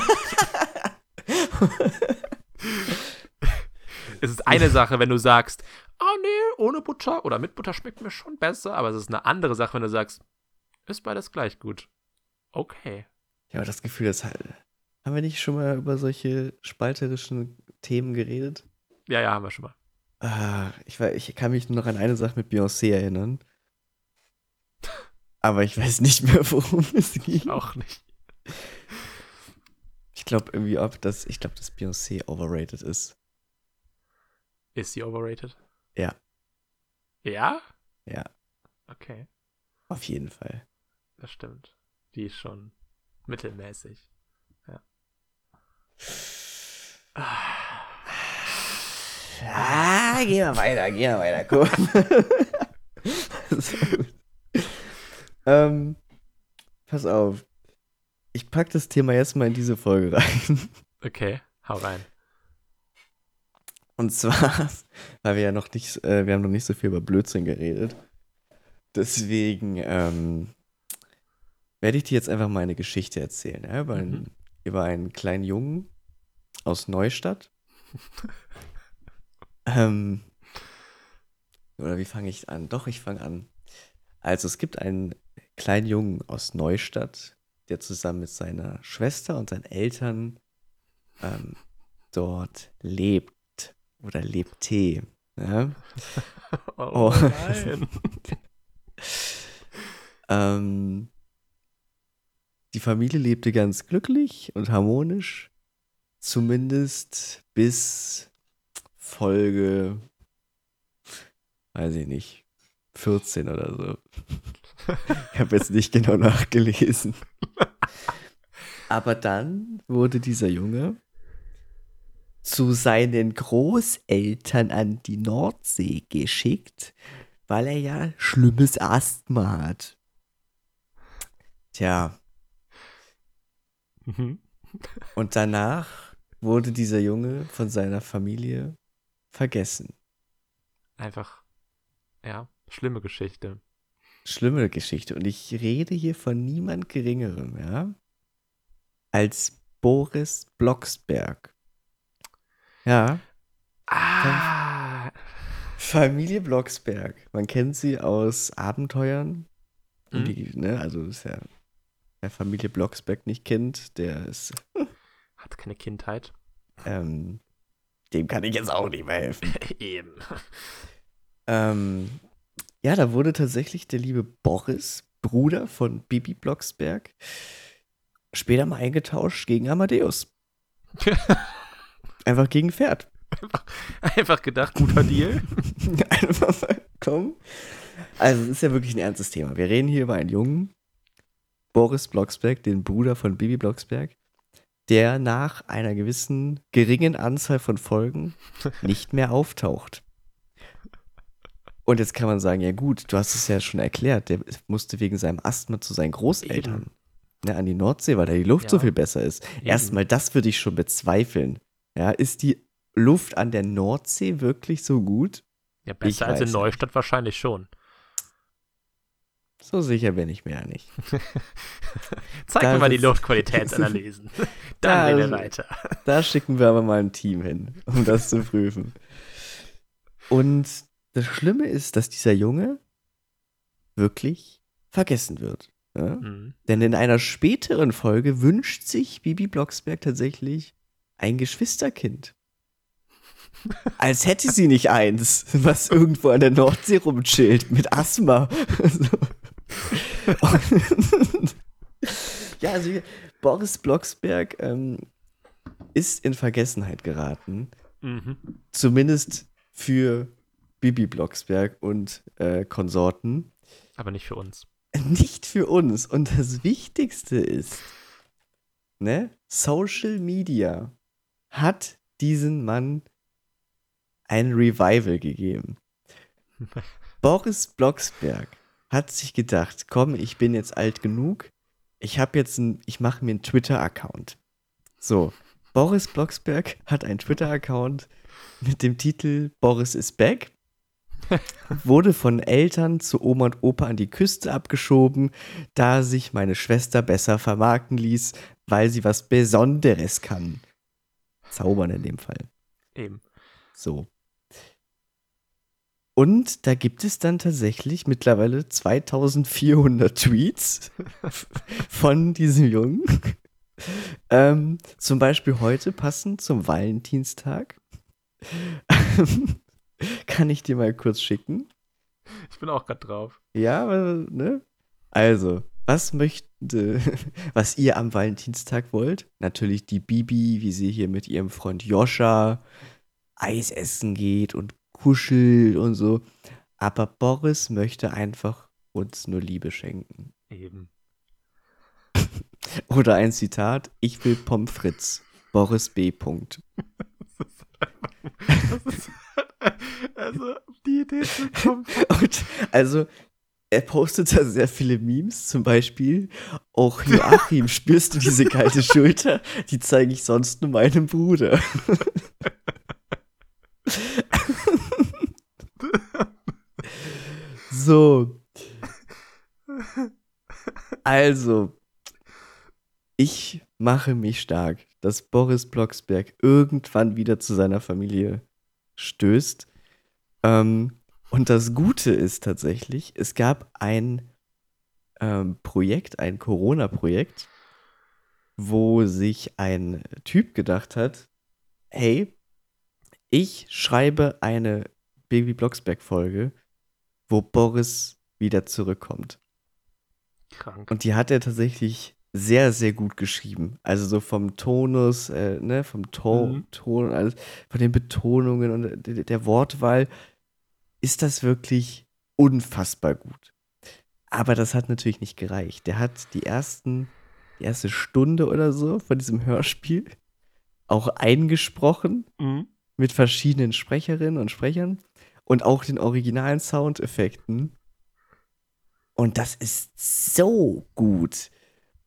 *laughs* *laughs* es ist eine Sache, wenn du sagst, ah nee, ohne Butter oder mit Butter schmeckt mir schon besser, aber es ist eine andere Sache, wenn du sagst, ist beides gleich gut. Okay. Ich habe das Gefühl, das halt. Haben wir nicht schon mal über solche spalterischen Themen geredet? Ja, ja, haben wir schon mal. Ah, ich, weiß, ich kann mich nur noch an eine Sache mit Beyoncé erinnern. Aber ich weiß nicht mehr, worum es ging. Auch nicht. Ich glaube irgendwie, ob das, ich glaube, dass Beyoncé overrated ist. Ist sie overrated? Ja. Ja? Ja, Okay, auf jeden Fall. das stimmt. Die ist schon mittelmäßig. Ja. Ah, geh mal weiter, geh mal weiter, guck. so *laughs* ähm, pass auf. Ich pack das Thema jetzt mal in diese Folge rein. Okay, hau rein. Und zwar, *laughs* weil wir ja noch nicht, äh, wir haben noch nicht so viel über Blödsinn geredet. Deswegen ähm, werde ich dir jetzt einfach mal eine Geschichte erzählen. Ja? Über, einen, Mhm. über einen kleinen Jungen aus Neustadt. *laughs* ähm, oder wie fange ich an? Doch, ich fange an. Also es gibt einen kleinen Jungen aus Neustadt, der zusammen mit seiner Schwester und seinen Eltern ähm, dort lebt oder lebte. Ja? *laughs* Oh, Oh. nein. *laughs* Ähm, die Familie lebte ganz glücklich und harmonisch, zumindest bis Folge, weiß ich nicht, 14 oder so. Ich habe jetzt nicht genau *laughs* nachgelesen. Aber dann wurde dieser Junge zu seinen Großeltern an die Nordsee geschickt, weil er ja schlimmes Asthma hat. Tja, Mhm. und danach wurde dieser Junge von seiner Familie vergessen. Einfach, ja, schlimme Geschichte. Schlimme Geschichte. Und ich rede hier von niemand Geringerem, ja, als Boris Blocksberg. Ja, Ah, Familie Blocksberg. Man kennt sie aus Abenteuern. Und Mhm. die, ne, also ist ja, wer Familie Blocksberg nicht kennt, der ist, *laughs* hat keine Kindheit. ähm, dem kann ich jetzt auch nicht mehr helfen. *laughs* Eben. Ähm, ja, da wurde tatsächlich der liebe Boris, Bruder von Bibi Blocksberg, später mal eingetauscht gegen Amadeus. *laughs* Einfach gegen Pferd. Einfach gedacht, guter Deal. *laughs* Einfach mal, komm. Also, es ist ja wirklich ein ernstes Thema. Wir reden hier über einen Jungen, Boris Blocksberg, den Bruder von Bibi Blocksberg, der nach einer gewissen geringen Anzahl von Folgen *laughs* nicht mehr auftaucht. Und jetzt kann man sagen, ja gut, du hast es ja schon erklärt, der musste wegen seinem Asthma zu seinen Großeltern ne, an die Nordsee, weil da die Luft so Ja. viel besser ist. Eben. Erstmal, das würde ich schon bezweifeln. Ja, ist die Luft an der Nordsee wirklich so gut? Ja, besser als weiß in nicht. Neustadt wahrscheinlich schon. So sicher bin ich mir ja nicht. *laughs* Zeig Da mir mal die Luftqualitätsanalysen. *laughs* *laughs* Dann Da reden wir weiter. Da schicken wir aber mal ein Team hin, um das zu prüfen. Und das Schlimme ist, dass dieser Junge wirklich vergessen wird. Ja? Mhm. Denn in einer späteren Folge wünscht sich Bibi Blocksberg tatsächlich ein Geschwisterkind. Als hätte sie nicht eins, was irgendwo an der Nordsee rumchillt mit Asthma. Ja, also Boris Blocksberg ähm, ist in Vergessenheit geraten. Mhm. Zumindest für Bibi Blocksberg und äh, Konsorten. Aber nicht für uns. Nicht für uns. Und das Wichtigste ist, ne, Social Media hat diesen Mann ein Revival gegeben. Boris Blocksberg hat sich gedacht, komm, ich bin jetzt alt genug, ich habe jetzt ein, ich mache mir einen Twitter-Account. So, Boris Blocksberg hat einen Twitter-Account mit dem Titel Boris is back. *laughs* Wurde von Eltern zu Oma und Opa an die Küste abgeschoben, da sich meine Schwester besser vermarkten ließ, weil sie was Besonderes kann. Zaubern in dem Fall. Eben. So. Und da gibt es dann tatsächlich mittlerweile 2400 *laughs* Tweets *laughs* von diesem Jungen. Ähm, zum Beispiel heute passend zum Valentinstag. *laughs* Kann ich dir mal kurz schicken? Ich bin auch gerade drauf. Ja, ne? Also, was möchte, *laughs* was ihr am Valentinstag wollt? Natürlich die Bibi, wie sie hier mit ihrem Freund Joscha Eis essen geht und kuschelt und so. Aber Boris möchte einfach uns nur Liebe schenken. Eben. *laughs* Oder ein Zitat: Ich will Pommes frites. Boris B. Punkt. *laughs* Das ist, also, die Idee ist komplett. Also, er postet da sehr viele Memes, zum Beispiel auch Joachim, spürst du diese kalte Schulter? Die zeige ich sonst nur meinem Bruder. so. Also, ich mache mich stark, dass Boris Blocksberg irgendwann wieder zu seiner Familie stößt. Ähm, und das Gute ist tatsächlich, es gab ein ähm, Projekt, ein Corona-Projekt, wo sich ein Typ gedacht hat, hey, ich schreibe eine Baby Blocksberg-Folge, wo Boris wieder zurückkommt. Krank. Und die hat er tatsächlich sehr, sehr gut geschrieben. Also so vom Tonus, äh, ne, vom Ton, Mhm. Ton und alles, von den Betonungen und der, der Wortwahl ist das wirklich unfassbar gut. Aber das hat natürlich nicht gereicht. Der hat die ersten, die erste Stunde oder so von diesem Hörspiel auch eingesprochen Mhm. mit verschiedenen Sprecherinnen und Sprechern und auch den originalen Soundeffekten. Und das ist so gut.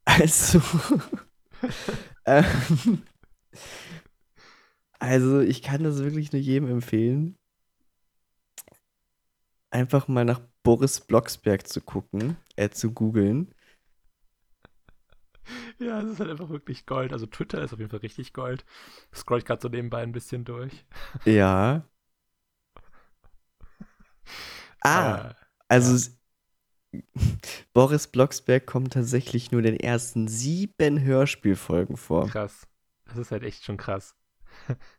Also, *laughs* ähm, also ich kann das wirklich nur jedem empfehlen, einfach mal nach Boris Blocksberg zu gucken, äh, zu googeln. Ja, es ist halt einfach wirklich Gold. Also Twitter ist auf jeden Fall richtig Gold. Scroll ich gerade so nebenbei ein bisschen durch. Ja. *laughs* Ah, Also s- *laughs* Boris Blocksberg kommt tatsächlich nur in den ersten sieben Hörspielfolgen vor. krass. Das ist halt echt schon krass. *laughs*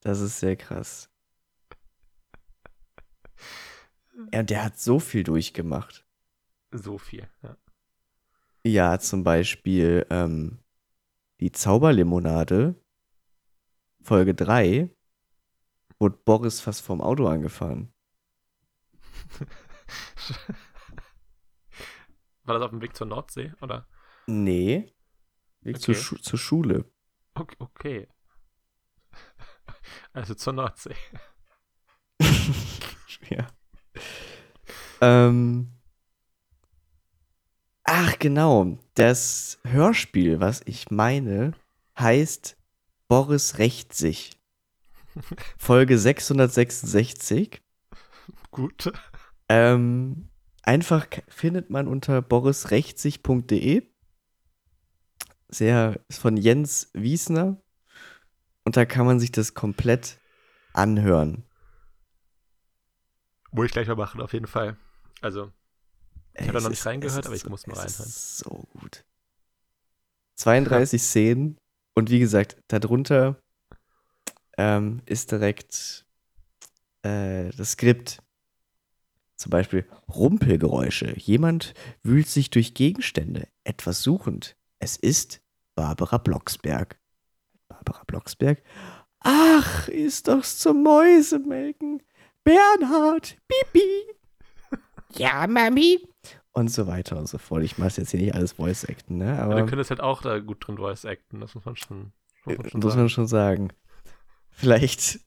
Das ist sehr krass. Ja, und der hat so viel durchgemacht. So viel. Ja. Ja, zum Beispiel ähm, die Zauberlimonade, Folge 3, wurde Boris fast vom Auto angefahren. *laughs* War das auf dem Weg zur Nordsee, oder? Nee, Weg zur, Okay. Schu zur Schule. Okay. okay. *laughs* Also zur Nordsee. *laughs* ja. *laughs* Ähm. Ach, genau. Das Hörspiel, was ich meine, heißt Boris rächt sich. Folge 666. Gut. Ähm, einfach findet man unter borisrechtsich.de. Sehr ist von Jens Wiesner. Und da kann man sich das komplett anhören. Muss ich gleich mal machen, auf jeden Fall. Also, Ich hab da noch nicht ist- reingehört, aber ich muss mal reinhören. So gut. 32 Szenen und wie gesagt, darunter ähm, ist direkt äh, das Skript. Zum Beispiel Rumpelgeräusche. Jemand wühlt sich durch Gegenstände, etwas suchend. Es ist Barbara Blocksberg. Barbara Blocksberg? Ach, ist doch's zum Mäusemelken. Bernhard, Pipi. Ja, Mami. Und so weiter und so fort. Ich mache jetzt hier nicht alles Voice Acten, ne? aber Aber du könntest halt auch da gut drin Voice acten, das muss man schon, muss man schon muss sagen. man schon sagen. Vielleicht,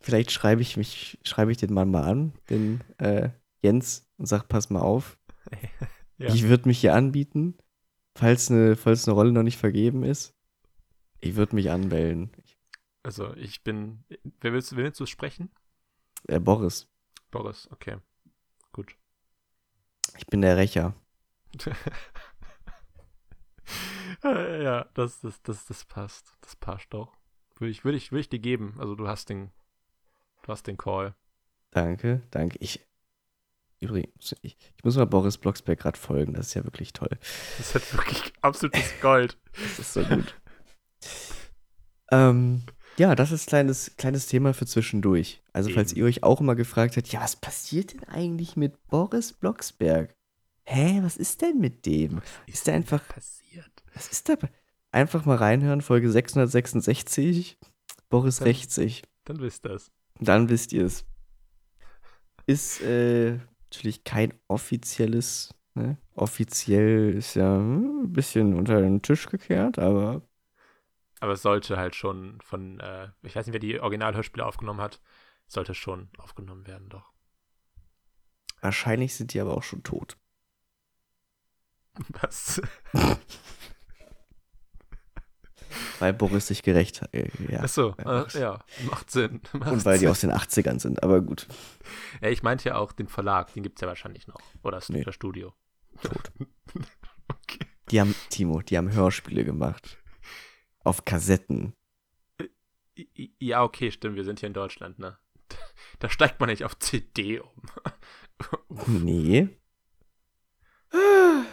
vielleicht schreibe ich mich, schreibe ich den Mann mal an, den äh, Jens, und sag, pass mal auf. *laughs* Ja. Ich würde mich hier anbieten, falls eine, falls eine Rolle noch nicht vergeben ist. Ich würde mich anmelden. Also, ich bin. Wer willst, wer willst du sprechen? Äh, Boris, Boris, okay. Gut. ich bin der Rächer. *laughs* Ja, das, das, das, das passt. Das passt doch. Würde ich, würde ich, würde ich dir geben. Also du hast den, du hast den Call. Danke, danke. Ich, übrigens, ich, ich muss mal Boris Blocksberg gerade folgen. Das ist ja wirklich toll. Das ist halt wirklich absolutes Gold. Das ist so gut. ähm, ja, das ist kleines, kleines Thema für zwischendurch. Also, falls Eben. ihr euch auch immer gefragt habt, ja, was passiert denn eigentlich mit Boris Blocksberg? Hä, was ist denn mit dem? Ist der einfach, passiert? was ist da? Einfach mal reinhören, Folge 666. Boris Dann- rächt sich. Dann wisst das. Dann wisst ihr es. Ist äh, natürlich kein offizielles, ne? Offiziell ist ja hm, ein bisschen unter den Tisch gekehrt, aber Aber es sollte halt schon von, äh, ich weiß nicht, wer die Originalhörspiele aufgenommen hat, sollte schon aufgenommen werden, doch. wahrscheinlich sind die aber auch schon tot. *laughs* Was? *laughs* weil Boris sich gerecht hat. Äh, ja, Achso, bei äh, ja, macht Sinn. *laughs* Macht Und weil die Sinn. aus den 80ern sind, aber gut. Ja, ich meinte ja auch den Verlag, den gibt es ja wahrscheinlich noch. Oder das Nee. das Studio. Tot. okay. Die haben, Timo, die haben Hörspiele gemacht. Auf Kassetten. Ja, okay, stimmt, wir sind hier in Deutschland, ne? *laughs* Da steigt man nicht auf CD um. *laughs* Nee.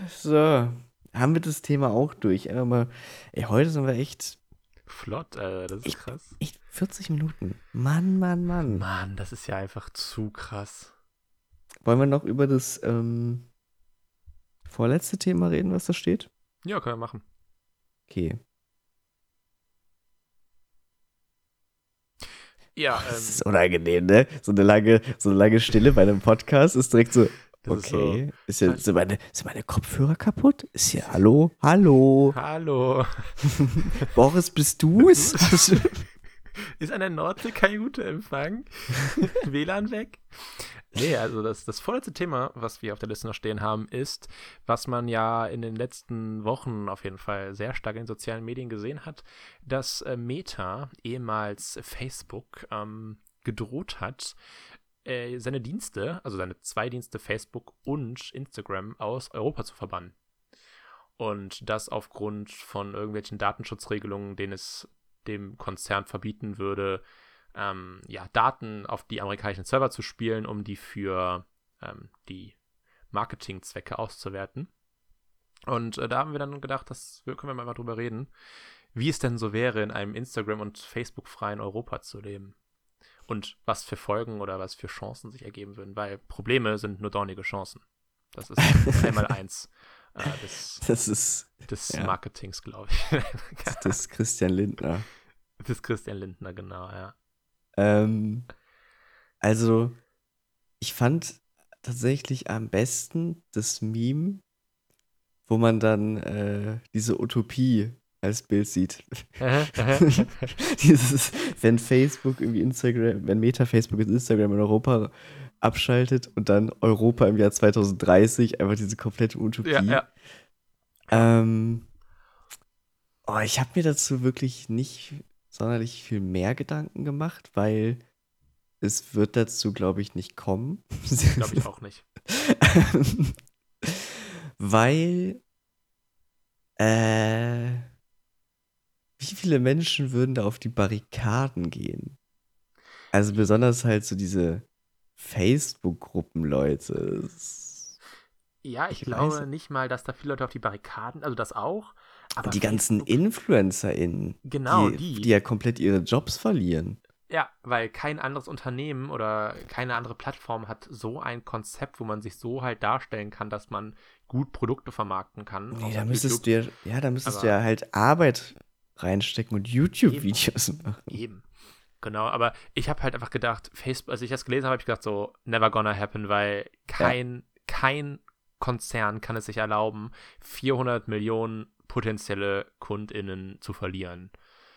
So. Haben wir das Thema auch durch. Einfach mal. Ey, heute sind wir echt, Flott, äh, das ist Ich- krass. echt 40 Minuten. Mann, Mann, Mann. Mann, das ist ja einfach zu krass. Wollen wir noch über das ähm, vorletzte Thema reden, was da steht? Ja, können wir machen. Okay. Ja, Das ähm, ist unangenehm, ne? So eine lange, so eine lange Stille bei einem Podcast ist direkt so, das ist okay. Ist, ja, sind, meine, sind meine Kopfhörer kaputt? Ist hier, hallo? Hallo? so. Hallo. *laughs* Boris, bist du's? *laughs* *laughs* *laughs* Ist an der Nordsee kein guter Empfang? *laughs* WLAN weg? Nee, also das, das vorletzte Thema, was wir auf der Liste noch stehen haben, ist, was man ja in den letzten Wochen auf jeden Fall sehr stark in den sozialen Medien gesehen hat, dass äh, Meta, ehemals Facebook, ähm, gedroht hat, äh, seine Dienste, also seine zwei Dienste Facebook und Instagram aus Europa zu verbannen. Und das aufgrund von irgendwelchen Datenschutzregelungen, denen es dem Konzern verbieten würde, ähm, ja, Daten auf die amerikanischen Server zu spielen, um die für ähm, die Marketingzwecke auszuwerten. Und äh, da haben wir dann gedacht, das können wir mal drüber reden, wie es denn so wäre, in einem Instagram- und Facebook-freien Europa zu leben. Und was für Folgen oder was für Chancen sich ergeben würden, weil Probleme sind nur dornige Chancen. Das ist *laughs* einmal eins äh, des, *laughs* Das ist des Ja. Marketings, glaube ich. das ist Christian Lindner. des Christian Lindner, genau, ja. Ähm, also, ich fand tatsächlich am besten das Meme, wo man dann äh, diese Utopie als Bild sieht. *laughs* Dieses, wenn Facebook irgendwie Instagram, wenn Meta Facebook und Instagram in Europa abschaltet und dann Europa im Jahr 2030, einfach diese komplette Utopie. ja, ja. Ähm, oh, ich habe mir dazu wirklich nicht sonderlich viel mehr Gedanken gemacht, weil es wird dazu, glaube ich, nicht kommen. *laughs* Glaube ich auch nicht. weil äh, wie viele Menschen würden da auf die Barrikaden gehen? Also besonders halt so diese Facebook-Gruppen-Leute. Das- Ja, ich, Ich glaube weiß- nicht mal, dass da viele Leute auf die Barrikaden, also das auch. Aber die ganzen Facebook- InfluencerInnen, Genau, die, die. die ja komplett ihre Jobs verlieren. Ja, weil kein anderes Unternehmen oder keine andere Plattform hat so ein Konzept, wo man sich so halt darstellen kann, dass man gut Produkte vermarkten kann. Nee, da müsstest YouTube. du ja, ja, da müsstest du ja halt Arbeit reinstecken und YouTube-Videos machen. Eben. Genau, aber ich habe halt einfach gedacht, Facebook, als ich das gelesen habe, habe ich gedacht, so, never gonna happen, weil kein, kein Konzern kann es sich erlauben, 400 Millionen potenzielle KundInnen zu verlieren.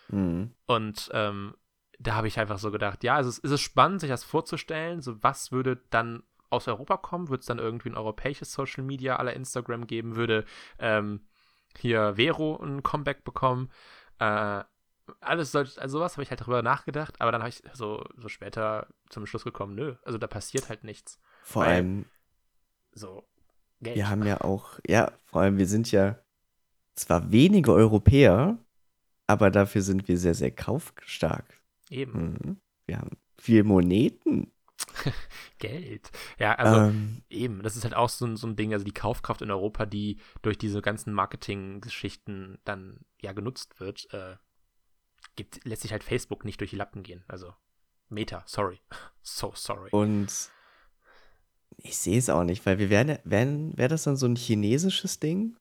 Mhm. Und ähm, da habe ich einfach so gedacht, ja, es ist, es ist spannend, sich das vorzustellen. So, was würde dann aus Europa kommen? Würde es dann irgendwie ein europäisches Social Media aller Instagram geben? Würde ähm, hier Vero ein Comeback bekommen? Äh, alles solch, also sowas habe ich halt darüber nachgedacht, aber dann habe ich so, so später zum Schluss gekommen, nö, also da passiert halt nichts. Vor Weil- allem, So, Geld. wir haben ja auch, ja, vor allem, wir sind ja zwar wenige Europäer, aber dafür sind wir sehr, sehr kaufstark. Eben, Mhm. Wir haben viel Moneten. *laughs* Geld. Ja, also ähm, Eben, das ist halt auch so ein, so ein Ding, also die Kaufkraft in Europa, die durch diese ganzen Marketing-Geschichten dann ja genutzt wird, äh, gibt, lässt sich halt Facebook nicht durch die Lappen gehen. Also Meta, sorry. *laughs* So sorry. und ich sehe es auch nicht, weil wir wären, wären, wäre das dann so ein chinesisches Ding?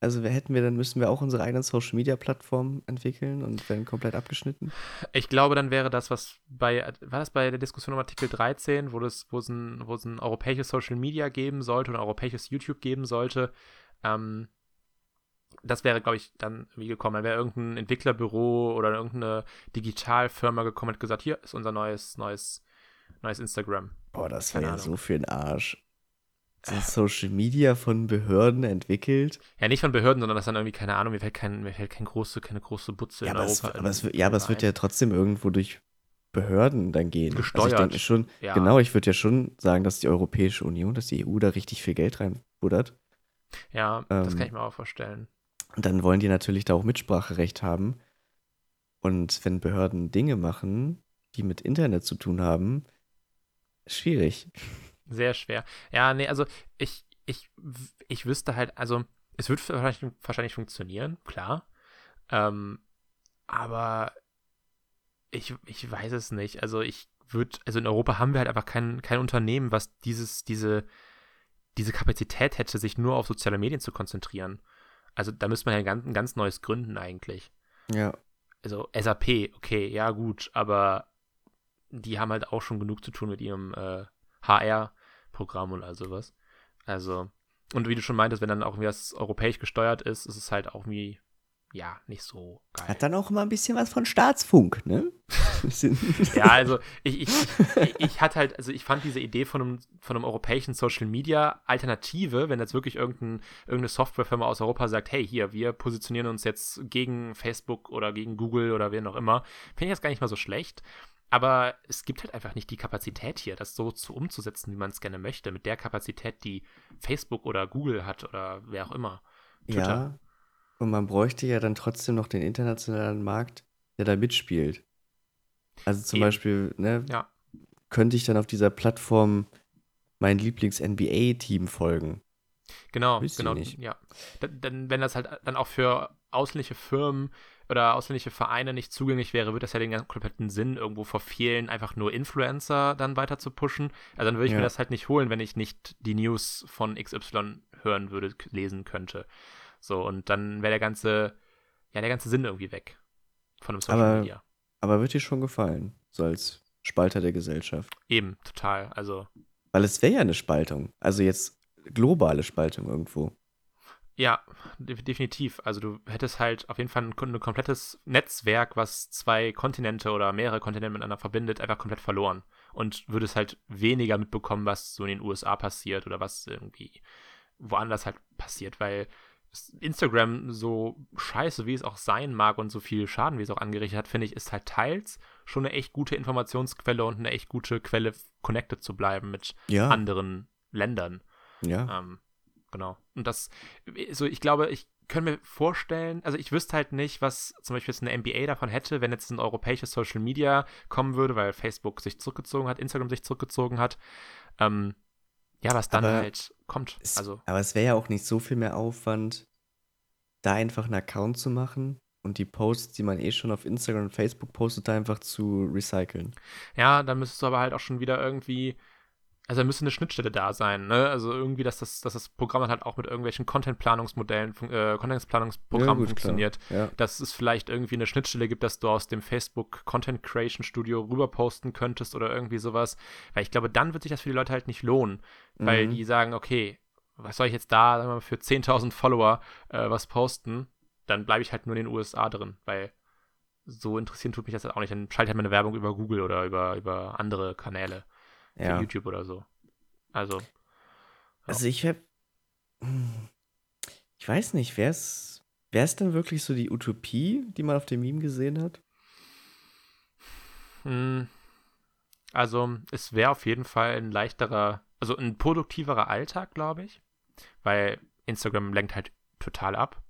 Also wer- hätten wir, dann müssten wir auch unsere eigenen Social Media Plattformen entwickeln und werden komplett abgeschnitten. Ich glaube, dann wäre das, was bei, war das bei der Diskussion um Artikel 13, wo, es ein, wo es ein europäisches Social Media geben sollte und ein europäisches YouTube geben sollte, ähm, das wäre, glaube ich, dann wie gekommen. Dann wäre irgendein Entwicklerbüro oder irgendeine Digitalfirma gekommen und gesagt, hier ist unser neues, neues, neues Instagram. Boah, das wäre ja so für den Arsch. so Social Media von Behörden entwickelt. Ja, nicht von Behörden, sondern das dann irgendwie, keine Ahnung, mir fällt, kein, mir fällt kein große, keine große Butze Ja, in aber, es, Europa. aber, es, ja, aber es wird ja trotzdem irgendwo durch Behörden dann gehen. Also Gesteuert. ich denke schon, Ja. genau, ich würde ja schon sagen, dass die Europäische Union, dass die EU da richtig viel Geld reinbuddert. Ja, das ähm, kann ich mir auch vorstellen. Dann wollen die natürlich da auch Mitspracherecht haben. Und wenn Behörden Dinge machen, die mit Internet zu tun haben, schwierig. Sehr schwer. Ja, nee, also ich, ich, ich wüsste halt, also es wird wahrscheinlich, wahrscheinlich funktionieren, klar. Ähm, aber ich, ich weiß es nicht. Also ich würde, also in Europa haben wir halt einfach kein, kein Unternehmen, was dieses, diese, diese Kapazität hätte, sich nur auf soziale Medien zu konzentrieren. Also da müsste man ja ein ganz, ein ganz neues gründen eigentlich. Ja. Also SAP, okay, ja gut, aber die haben halt auch schon genug zu tun mit ihrem äh, HR-Programm und all sowas. Also, und wie du schon meintest, wenn dann auch irgendwie das europäisch gesteuert ist, ist es halt auch irgendwie, ja, nicht so geil. Hat dann auch immer ein bisschen was von Staatsfunk, ne? *laughs* Ja, also ich, ich, ich, ich hatte halt, also ich fand diese Idee von einem, von einem europäischen Social Media Alternative, wenn jetzt wirklich irgendein, irgendeine Softwarefirma aus Europa sagt, hey, hier, wir positionieren uns jetzt gegen Facebook oder gegen Google oder wen auch immer, finde ich das gar nicht mal so schlecht. Aber es gibt halt einfach nicht die Kapazität hier, das so zu umzusetzen, wie man es gerne möchte, mit der Kapazität, die Facebook oder Google hat oder wer auch immer. Twitter. ja. Und man bräuchte ja dann trotzdem noch den internationalen Markt, der da mitspielt. Also zum Eben. Beispiel, ne, Ja. könnte ich dann auf dieser Plattform mein Lieblings-NBA-Team folgen. Genau, ihr genau, ja. Dann, wenn das halt dann auch für ausländische Firmen oder ausländische Vereine nicht zugänglich wäre, würde das ja den ganzen kompletten Sinn irgendwo verfehlen, einfach nur Influencer dann weiter zu pushen. Also dann würde ich Ja. mir das halt nicht holen, wenn ich nicht die News von XY hören würde, lesen könnte. So, und dann wäre der ganze, ja, der ganze Sinn irgendwie weg von einem Social Aber- Media. Aber wird dir schon gefallen, so als Spalter der Gesellschaft. Eben, total. Also, Weil es wäre ja eine Spaltung. Also jetzt globale Spaltung irgendwo. Ja, de definitiv. Also du hättest halt auf jeden Fall ein, ein komplettes Netzwerk, was zwei Kontinente oder mehrere Kontinente miteinander verbindet, einfach komplett verloren. Und würdest halt weniger mitbekommen, was so in den USA passiert oder was irgendwie woanders halt passiert, weil Instagram, so scheiße wie es auch sein mag und so viel Schaden wie es auch angerichtet hat, finde ich, ist halt teils schon eine echt gute Informationsquelle und eine echt gute Quelle, connected zu bleiben mit Ja. anderen Ländern. Ja. Ähm, genau. Und das, so ich glaube, ich könnte mir vorstellen, also ich wüsste halt nicht, was zum Beispiel jetzt eine NBA davon hätte, wenn jetzt ein europäisches Social Media kommen würde, weil Facebook sich zurückgezogen hat, Instagram sich zurückgezogen hat. Ähm, ja, was dann Aber halt kommt. Es, Also, aber es wäre ja auch nicht so viel mehr Aufwand, da einfach einen Account zu machen und die Posts, die man eh schon auf Instagram und Facebook postet, da einfach zu recyceln. ja, dann müsstest du aber halt auch schon wieder irgendwie, also da müsste eine Schnittstelle da sein, ne? Also irgendwie, dass das, dass das Programm halt auch mit irgendwelchen Content-Planungsmodellen, äh, Content-Planungsprogrammen klar. funktioniert. Ja. dass es vielleicht irgendwie eine Schnittstelle gibt, dass du aus dem Facebook Content Creation Studio rüber posten könntest oder irgendwie sowas. Weil ich glaube, dann wird sich das für die Leute halt nicht lohnen, weil Mhm. die sagen, okay, was soll ich jetzt da sagen wir mal, für 10.000 Follower äh, was posten? Dann bleibe ich halt nur in den USA drin, weil so interessieren tut mich das halt auch nicht. Dann schalte ich halt meine Werbung über Google oder über, über andere Kanäle, für ja. YouTube oder so. Also, Also ich hab. Ich weiß nicht, wäre es denn wirklich so die Utopie, die man auf dem Meme gesehen hat? Hm, Also, es wäre auf jeden Fall ein leichterer, also ein produktiverer Alltag, glaube ich. Weil Instagram lenkt halt total ab.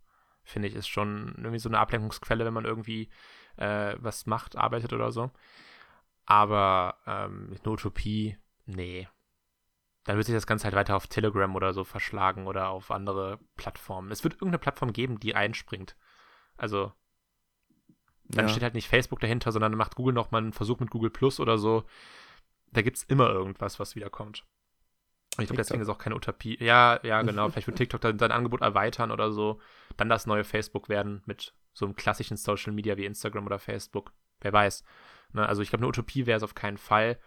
Finde ich, ist schon irgendwie so eine Ablenkungsquelle, wenn man irgendwie äh, was macht, arbeitet oder so. Aber ähm, eine Utopie, nee. Dann wird sich das Ganze halt weiter auf Telegram oder so verschlagen oder auf andere Plattformen. Es wird irgendeine Plattform geben, die einspringt. Also, dann Ja. steht halt nicht Facebook dahinter, sondern macht Google noch mal einen Versuch mit Google Plus oder so. Da gibt es immer irgendwas, was wiederkommt. Ich glaube, deswegen ist auch keine Utopie. Ja, ja, genau. Vielleicht wird TikTok dann sein Angebot erweitern oder so. Dann das neue Facebook werden mit so einem klassischen Social Media wie Instagram oder Facebook. Wer weiß. Ne, also ich glaube, eine Utopie wäre es auf keinen Fall.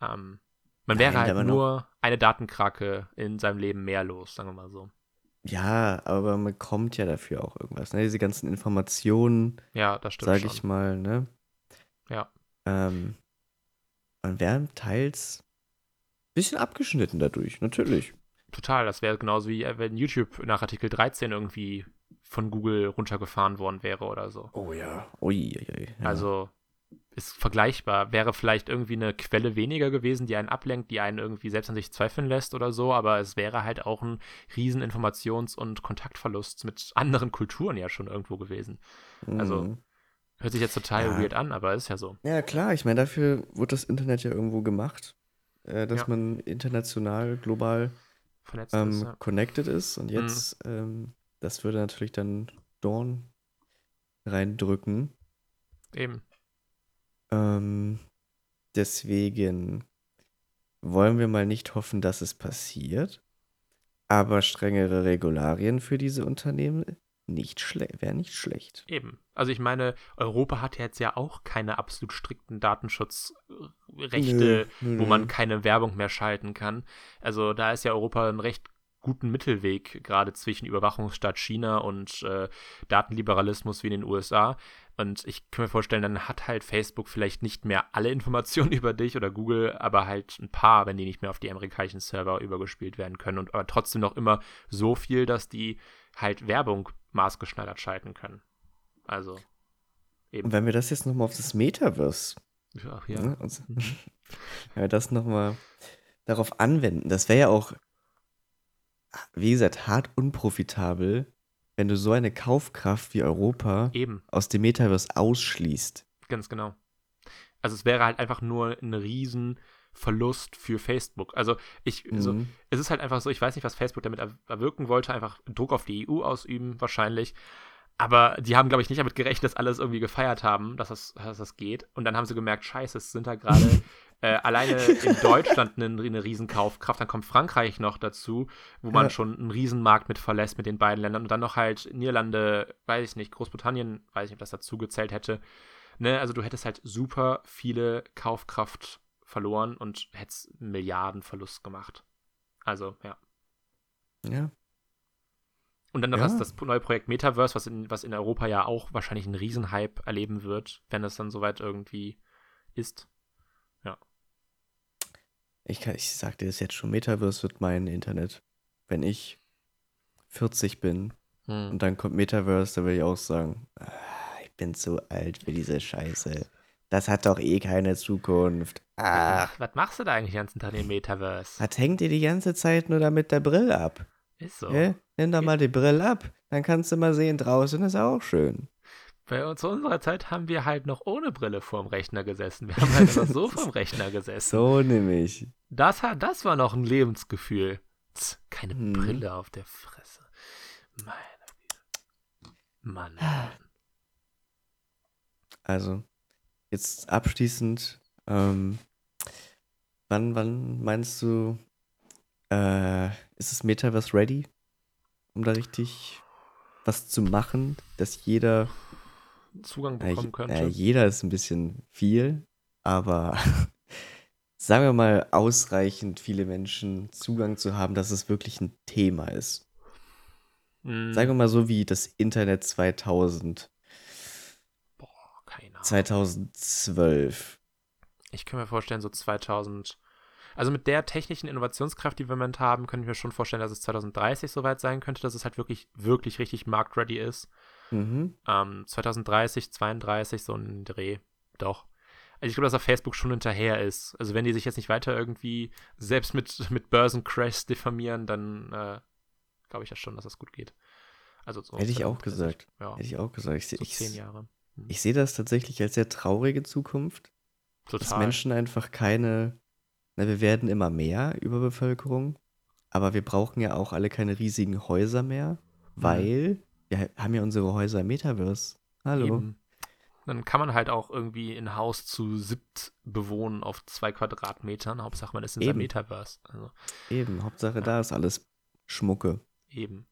Ähm, man Nein, wäre halt nur eine Datenkrake in seinem Leben mehr los, sagen wir mal so. Ja, aber man bekommt ja dafür auch irgendwas. Ne? Diese ganzen Informationen, Ja, das stimmt sage schon. ich mal, ne? Ja. Ähm, man wäre teils ein bisschen abgeschnitten dadurch, natürlich. total. Das wäre genauso wie äh, wenn YouTube nach Artikel 13 irgendwie von Google runtergefahren worden wäre oder so. Oh ja. Ui, ui, ui, ja. Also ist vergleichbar. Wäre vielleicht irgendwie eine Quelle weniger gewesen, die einen ablenkt, die einen irgendwie selbst an sich zweifeln lässt oder so, aber es wäre halt auch ein riesen Informations- und Kontaktverlust mit anderen Kulturen ja schon irgendwo gewesen. Also Mhm. hört sich jetzt total Ja. weird an, aber ist ja so. Ja, klar, ich meine, dafür wurde das Internet ja irgendwo gemacht, äh, dass Ja. man international, global Vernetzt ähm, ist, ja. connected ist. Und jetzt, ähm, das würde natürlich dann Dorn reindrücken. Eben. Ähm, deswegen wollen wir mal nicht hoffen, dass es passiert. Aber strengere Regularien für diese Unternehmen nicht wäre nicht schlecht. Eben. Also ich meine, Europa hat jetzt ja auch keine absolut strikten Datenschutzrechte, Nö, nö, wo man keine Werbung mehr schalten kann. Also da ist ja Europa einen recht guten Mittelweg, gerade zwischen Überwachungsstaat China und äh, Datenliberalismus wie in den USA. Und ich kann mir vorstellen, dann hat halt Facebook vielleicht nicht mehr alle Informationen *laughs* über dich oder Google, aber halt ein paar, wenn die nicht mehr auf die amerikanischen Server übergespielt werden können. Und aber trotzdem noch immer so viel, dass die halt Werbung maßgeschneidert schalten können. Also eben. Und wenn wir das jetzt nochmal auf das Metaverse Ach ja. Ne? Mhm. *laughs* wenn wir das nochmal darauf anwenden, das wäre ja auch, wie gesagt, hart unprofitabel, wenn du so eine Kaufkraft wie Europa Eben, aus dem Metaverse ausschließt. ganz genau. Also es wäre halt einfach nur ein riesen Verlust für Facebook. Also ich, so, Mhm. es ist halt einfach so, ich weiß nicht, was Facebook damit er erwirken wollte, einfach Druck auf die EU ausüben, wahrscheinlich. Aber die haben, glaube ich, nicht damit gerechnet, dass alles irgendwie gefeiert haben, dass das, dass das geht. Und dann haben sie gemerkt, scheiße, es sind da gerade *laughs* äh, alleine in *laughs* Deutschland eine, eine Riesenkaufkraft. Dann kommt Frankreich noch dazu, wo man Ja. schon einen Riesenmarkt mit verlässt mit den beiden Ländern. Und dann noch halt Niederlande, weiß ich nicht, Großbritannien, weiß ich nicht, ob das dazu gezählt hätte. Ne, also du hättest halt super viele Kaufkraft verloren und hättest Milliardenverlust gemacht. Also, ja. Ja. Und dann noch Ja. das, das neue Projekt Metaverse, was in, was in Europa ja auch wahrscheinlich einen Riesenhype erleben wird, wenn es dann soweit irgendwie ist. Ich, kann, ich sag dir das jetzt schon, Metaverse wird mein Internet. Wenn ich 40 bin Hm. und dann kommt Metaverse, da will ich auch sagen, ah, ich bin zu alt für diese Scheiße. Das hat doch eh keine Zukunft. Ach, Was machst du da eigentlich den ganzen Tag im Metaverse? was hängt dir die ganze Zeit nur da mit der Brille ab? Ist so. Hä? Nimm doch mal die Brille ab, dann kannst du mal sehen, draußen ist auch schön. Bei uns zu unserer Zeit haben wir halt noch ohne Brille vorm Rechner gesessen. Wir haben halt noch so *laughs* vorm Rechner gesessen. So nämlich. Das, hat, das war noch ein Lebensgefühl. Tz, keine Hm. Brille auf der Fresse. Meine Güte. Mann. Mann. Also, jetzt abschließend, ähm, wann, wann meinst du, äh, ist das Metaverse ready, um da richtig was zu machen, dass jeder, Zugang äh, bekommen könnte. äh, jeder ist ein bisschen viel, aber *laughs* sagen wir mal, ausreichend viele Menschen Zugang zu haben, dass es wirklich ein Thema ist. Hm, Sagen wir mal so wie das Internet 2000, boah, keine Ahnung. 2012. Ich kann mir vorstellen, so 2000. Also mit der technischen Innovationskraft, die wir im Moment haben, könnte ich mir schon vorstellen, dass es 2030 soweit sein könnte, dass es halt wirklich, wirklich richtig marktready ist. Mhm. Ähm, 2030, 32, so ein Dreh. Doch. Also ich glaube, dass auf Facebook schon hinterher ist. Also wenn die sich jetzt nicht weiter irgendwie selbst mit, *laughs* mit Börsencrashs diffamieren, dann äh, glaube ich ja schon, dass das gut geht. Also so Hätte ich auch 2030. gesagt. Ja, Hätte ich auch gesagt. Ich, so ich, zehn Jahre. ich sehe das tatsächlich als sehr traurige Zukunft, dass Total. Menschen einfach keine, na, wir werden immer mehr Überbevölkerung, aber wir brauchen ja auch alle keine riesigen Häuser mehr, Mhm. weil wir haben ja unsere Häuser im Metaverse. Hallo. Eben. Dann kann man halt auch irgendwie ein Haus zu siebt bewohnen auf zwei Quadratmetern. Hauptsache, man ist in seinem. Metaverse. Also Eben, Hauptsache da ist alles Schmucke. eben.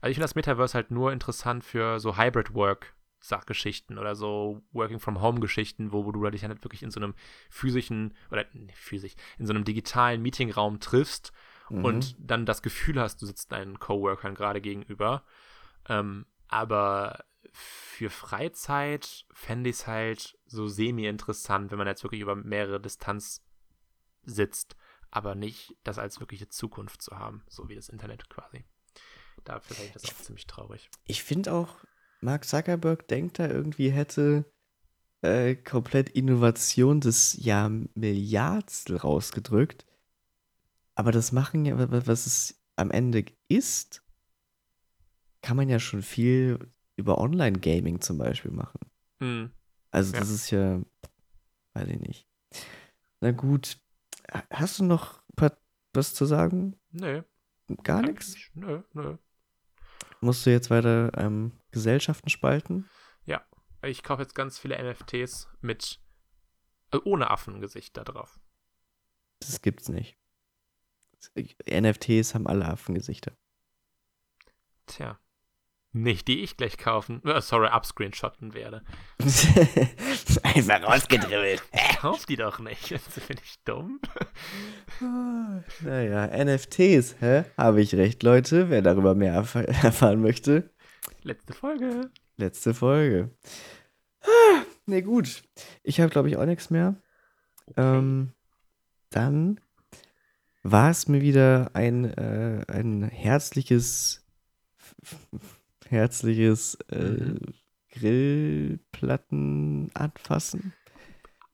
Also ich finde das Metaverse halt nur interessant für so Hybrid Work Sachgeschichten oder so Working from Home Geschichten, wo, wo du dich halt wirklich in so einem physischen oder nee, physisch, in so einem digitalen Meetingraum triffst Mhm. und dann das Gefühl hast, du sitzt deinen Coworkern gerade gegenüber. Ähm, aber für Freizeit fände ich es halt so semi-interessant, wenn man jetzt wirklich über mehrere Distanz sitzt. aber nicht das als wirkliche Zukunft zu haben, so wie das Internet quasi. Dafür finde ich das auch ziemlich traurig. Ich finde auch, Mark Zuckerberg denkt da irgendwie hätte äh, komplett Innovation des Jahr Milliardstel rausgedrückt. Aber das machen ja, was es am Ende ist, kann man ja schon viel über Online-Gaming zum Beispiel machen. Mhm. Also das Ja. ist ja, weiß ich nicht. Na gut, hast du noch was zu sagen? Nö. Gar nichts? nicht. Nö, nö. Musst du jetzt weiter ähm, Gesellschaften spalten? Ich kaufe jetzt ganz viele NFTs mit äh, ohne Affengesicht da drauf. Das gibt's nicht. NFTs haben alle Affengesichter. Tja. Nicht die ich gleich kaufen, äh, sorry, abscreenshotten werde. *laughs* Einfach rausgedribbelt. *laughs* Kauf die doch nicht. *laughs* Finde ich dumm. naja, NFTs, hä? Habe ich recht, Leute. Wer darüber mehr erf erfahren möchte, Letzte Folge. letzte Folge. Nee, gut. Ich habe, glaube ich, auch nichts mehr. Ähm, dann war es mir wieder ein, äh, ein herzliches, herzliches äh, Mhm. Grillplatten anfassen.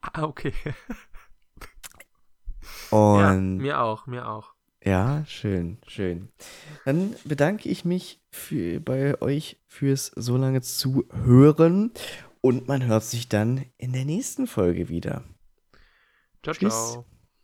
Ah, okay. *laughs* Und Ja, mir auch, mir auch. Ja, schön, schön. Dann bedanke ich mich für, bei euch fürs so lange Zuhören und man hört sich dann in der nächsten Folge wieder. Ciao, Tschüss. ciao.